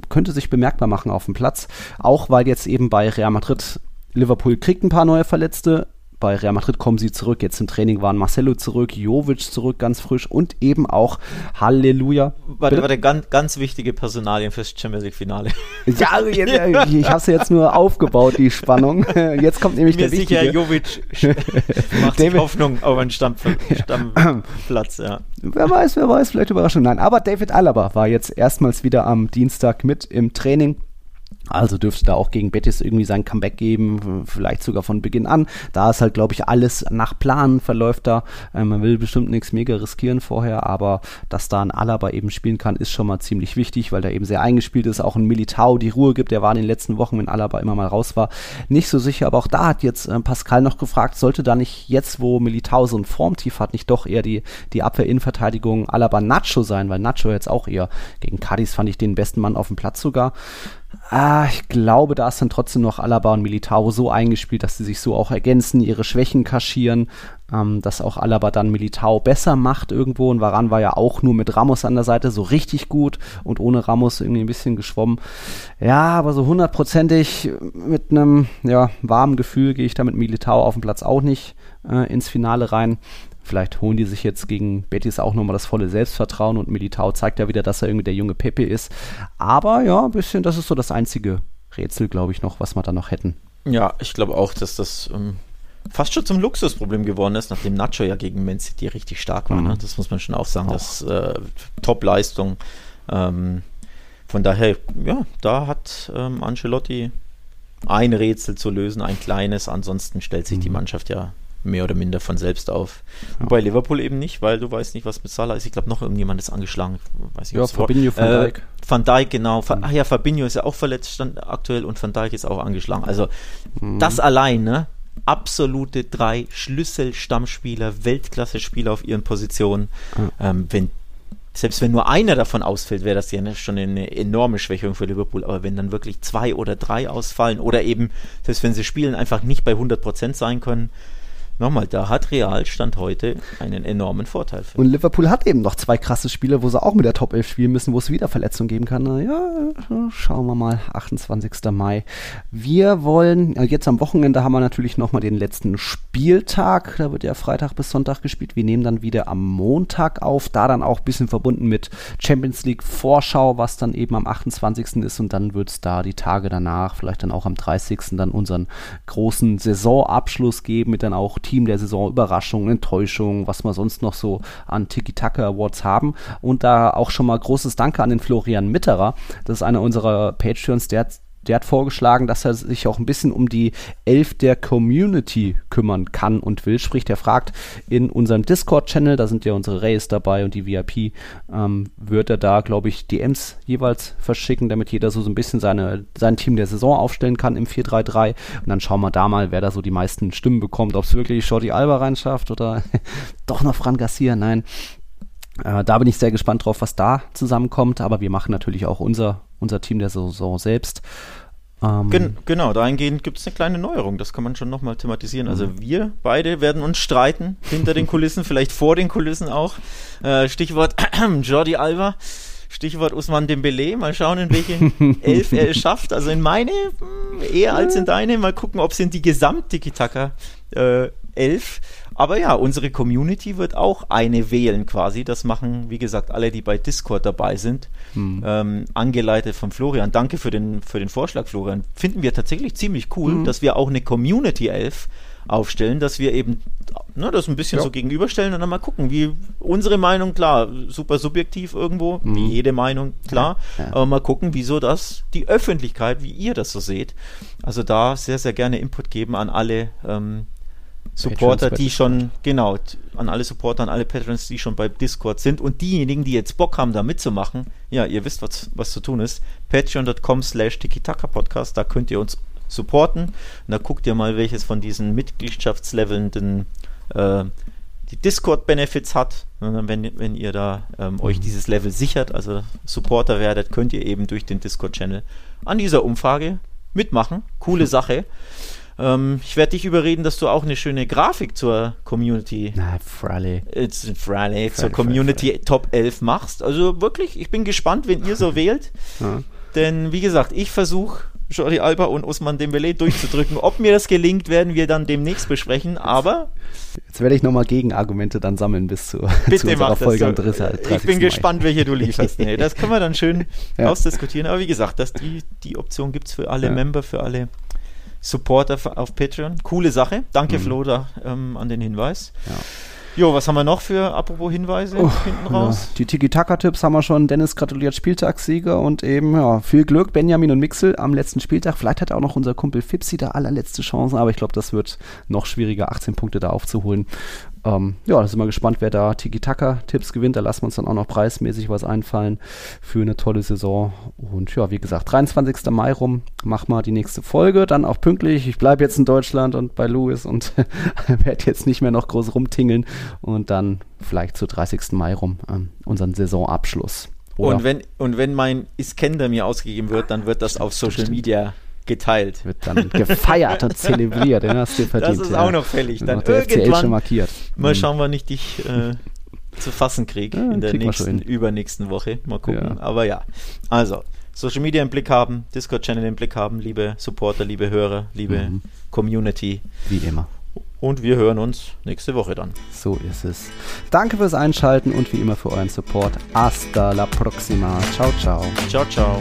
könnte sich bemerkbar machen auf dem Platz. Auch weil jetzt eben bei Real Madrid Liverpool kriegt ein paar neue Verletzte, bei Real Madrid kommen sie zurück. Jetzt im Training waren Marcelo zurück, Jovic zurück, ganz frisch und eben auch Halleluja. Warte, warte, ganz, ganz wichtige Personalien fürs Champions League Finale. Ja, jetzt, ich habe es jetzt nur aufgebaut, die Spannung. Jetzt kommt nämlich Mir der sicher, wichtige. Jovic macht David, Hoffnung auf einen Stammplatz, ja. Wer weiß, wer weiß, vielleicht Überraschung. Nein, aber David Alaba war jetzt erstmals wieder am Dienstag mit im Training also dürfte da auch gegen Betis irgendwie sein Comeback geben, vielleicht sogar von Beginn an. Da ist halt, glaube ich, alles nach Plan verläuft da. Äh, man will bestimmt nichts mega riskieren vorher, aber dass da ein Alaba eben spielen kann, ist schon mal ziemlich wichtig, weil der eben sehr eingespielt ist. Auch ein Militao die Ruhe gibt. Der war in den letzten Wochen, wenn Alaba immer mal raus war, nicht so sicher. Aber auch da hat jetzt äh, Pascal noch gefragt, sollte da nicht jetzt, wo Militao so ein Formtief hat, nicht doch eher die, die Abwehr-Innenverteidigung Alaba Nacho sein, weil Nacho jetzt auch eher gegen Cadiz fand ich den besten Mann auf dem Platz sogar. Ah, ich glaube, da ist dann trotzdem noch Alaba und Militao so eingespielt, dass sie sich so auch ergänzen, ihre Schwächen kaschieren, ähm, dass auch Alaba dann Militao besser macht irgendwo und Varan war ja auch nur mit Ramos an der Seite so richtig gut und ohne Ramos irgendwie ein bisschen geschwommen. Ja, aber so hundertprozentig mit einem ja, warmen Gefühl gehe ich da mit Militao auf dem Platz auch nicht äh, ins Finale rein. Vielleicht holen die sich jetzt gegen Betis auch nochmal das volle Selbstvertrauen und Militao zeigt ja wieder, dass er irgendwie der junge Pepe ist. Aber ja, ein bisschen, das ist so das einzige Rätsel, glaube ich, noch, was wir da noch hätten. Ja, ich glaube auch, dass das ähm, fast schon zum Luxusproblem geworden ist, nachdem Nacho ja gegen Man City richtig stark war. Ne? Mhm. Ne? Das muss man schon auch sagen. Auch. Das äh, Top-Leistung. Ähm, von daher, ja, da hat ähm, Ancelotti ein Rätsel zu lösen, ein kleines. Ansonsten stellt sich mhm. die Mannschaft ja mehr oder minder von selbst auf. Ja. Bei Liverpool eben nicht, weil du weißt nicht, was mit Salah ist. Ich glaube, noch irgendjemand ist angeschlagen. Weiß nicht, ja, Fabinho, Van Dijk. Äh, Van Dijk, genau. Mhm. Ach ja, Fabinho ist ja auch verletzt stand aktuell und Van Dijk ist auch angeschlagen. Also mhm. das allein, ne? Absolute drei Schlüssel-Stammspieler, Weltklasse-Spieler auf ihren Positionen. Mhm. Ähm, wenn selbst wenn nur einer davon ausfällt, wäre das ja ne, schon eine enorme Schwächung für Liverpool. Aber wenn dann wirklich zwei oder drei ausfallen oder eben, selbst wenn sie spielen, einfach nicht bei 100% sein können, nochmal, da hat Real Stand heute einen enormen Vorteil. Und Liverpool hat eben noch zwei krasse Spiele, wo sie auch mit der Top 11 spielen müssen, wo es wieder Verletzungen geben kann. Na ja, schauen wir mal, 28. Mai. Wir wollen, jetzt am Wochenende haben wir natürlich nochmal den letzten Spieltag. Da wird ja Freitag bis Sonntag gespielt. Wir nehmen dann wieder am Montag auf, da dann auch ein bisschen verbunden mit Champions League Vorschau, was dann eben am 28. ist und dann wird es da die Tage danach, vielleicht dann auch am 30. dann unseren großen Saisonabschluss geben mit dann auch Team der Saison, Überraschungen, Enttäuschungen, was wir sonst noch so an Tiki-Taka Awards haben. Und da auch schon mal großes Danke an den Florian Mitterer. Das ist einer unserer Patreons, der hat der hat vorgeschlagen, dass er sich auch ein bisschen um die Elf der Community kümmern kann und will. Sprich, der fragt in unserem Discord-Channel, da sind ja unsere Rays dabei und die VIP, ähm, wird er da, glaube ich, DMs jeweils verschicken, damit jeder so, so ein bisschen seine, sein Team der Saison aufstellen kann im 4-3-3. Und dann schauen wir da mal, wer da so die meisten Stimmen bekommt. Ob es wirklich Shorty Alba reinschafft oder doch noch Fran Garcia. Nein, äh, da bin ich sehr gespannt drauf, was da zusammenkommt, aber wir machen natürlich auch unser, unser Team der Saison selbst. Ähm Gen genau, dahingehend gibt es eine kleine Neuerung, das kann man schon nochmal thematisieren. Also mhm. wir beide werden uns streiten, hinter den Kulissen, vielleicht vor den Kulissen auch. Äh, Stichwort Jordi Alba. Stichwort Usman Dembele, mal schauen, in welche Elf er es schafft. Also in meine hm, eher als in deine. Mal gucken, ob es in die Gesamt-Tiki-Taka äh, Elf aber ja, unsere Community wird auch eine wählen quasi. Das machen, wie gesagt, alle, die bei Discord dabei sind. Hm. Ähm, angeleitet von Florian. Danke für den, für den Vorschlag, Florian. Finden wir tatsächlich ziemlich cool, hm. dass wir auch eine Community 11 aufstellen, dass wir eben ne, das ein bisschen ja. so gegenüberstellen und dann mal gucken, wie unsere Meinung, klar, super subjektiv irgendwo, mhm. wie jede Meinung, klar, ja. Ja. aber mal gucken, wieso das die Öffentlichkeit, wie ihr das so seht. Also da sehr, sehr gerne Input geben an alle ähm, Supporter, die schon, genau, an alle Supporter, an alle Patrons, die schon bei Discord sind und diejenigen, die jetzt Bock haben, da mitzumachen, ja, ihr wisst, was, was zu tun ist. Patreon.com slash Podcast, da könnt ihr uns supporten. Und da guckt ihr mal, welches von diesen Mitgliedschaftslevelnden äh, die Discord-Benefits hat. Und wenn, wenn ihr da ähm, euch mhm. dieses Level sichert, also Supporter werdet, könnt ihr eben durch den Discord-Channel an dieser Umfrage mitmachen. Coole Sache. Ähm, ich werde dich überreden, dass du auch eine schöne Grafik zur Community. Na, Fraley. It's Fraley, zur Community Fraley. Top 11 machst. Also wirklich, ich bin gespannt, wenn ihr so wählt. Ja. Denn wie gesagt, ich versuche Jordi Alba und Osman Dembele durchzudrücken. Ob mir das gelingt, werden wir dann demnächst besprechen, aber... Jetzt werde ich nochmal Gegenargumente dann sammeln bis zu, Bitte zu unserer Folge am 30. Ich bin Mai. gespannt, welche du lieferst. Nee, das können wir dann schön ja. ausdiskutieren. Aber wie gesagt, das, die, die Option gibt es für alle ja. Member, für alle Supporter auf Patreon. Coole Sache. Danke, mhm. Flo, da, ähm, an den Hinweis. Ja. Jo, was haben wir noch für, apropos Hinweise, oh, hinten raus? Ja. Die Tiki-Taka-Tipps haben wir schon. Dennis gratuliert Spieltagssieger und eben, ja, viel Glück, Benjamin und Mixel am letzten Spieltag. Vielleicht hat auch noch unser Kumpel Fipsi da allerletzte Chancen, aber ich glaube, das wird noch schwieriger, 18 Punkte da aufzuholen. Ähm, ja, da sind wir gespannt, wer da Tiki-Taka-Tipps gewinnt. Da lassen wir uns dann auch noch preismäßig was einfallen für eine tolle Saison. Und ja, wie gesagt, 23. Mai rum, mach mal die nächste Folge. Dann auch pünktlich. Ich bleibe jetzt in Deutschland und bei Louis und werde jetzt nicht mehr noch groß rumtingeln. Und dann vielleicht zu 30. Mai rum ähm, unseren Saisonabschluss. Und wenn, und wenn mein Iskender mir ausgegeben wird, dann wird das auf Social Media geteilt. Wird dann gefeiert und zelebriert. Den hast du verdient. Das ist auch noch fällig. Dann der FCL schon markiert. Mal hm. schauen, wann ich dich äh, zu fassen kriege ja, in der nächsten, übernächsten Woche. Mal gucken. Ja. Aber ja, also Social Media im Blick haben, Discord-Channel im Blick haben, liebe Supporter, liebe Hörer, liebe mhm. Community. Wie immer. Und wir hören uns nächste Woche dann. So ist es. Danke fürs Einschalten und wie immer für euren Support. Hasta la próxima. Ciao, ciao. Ciao, ciao.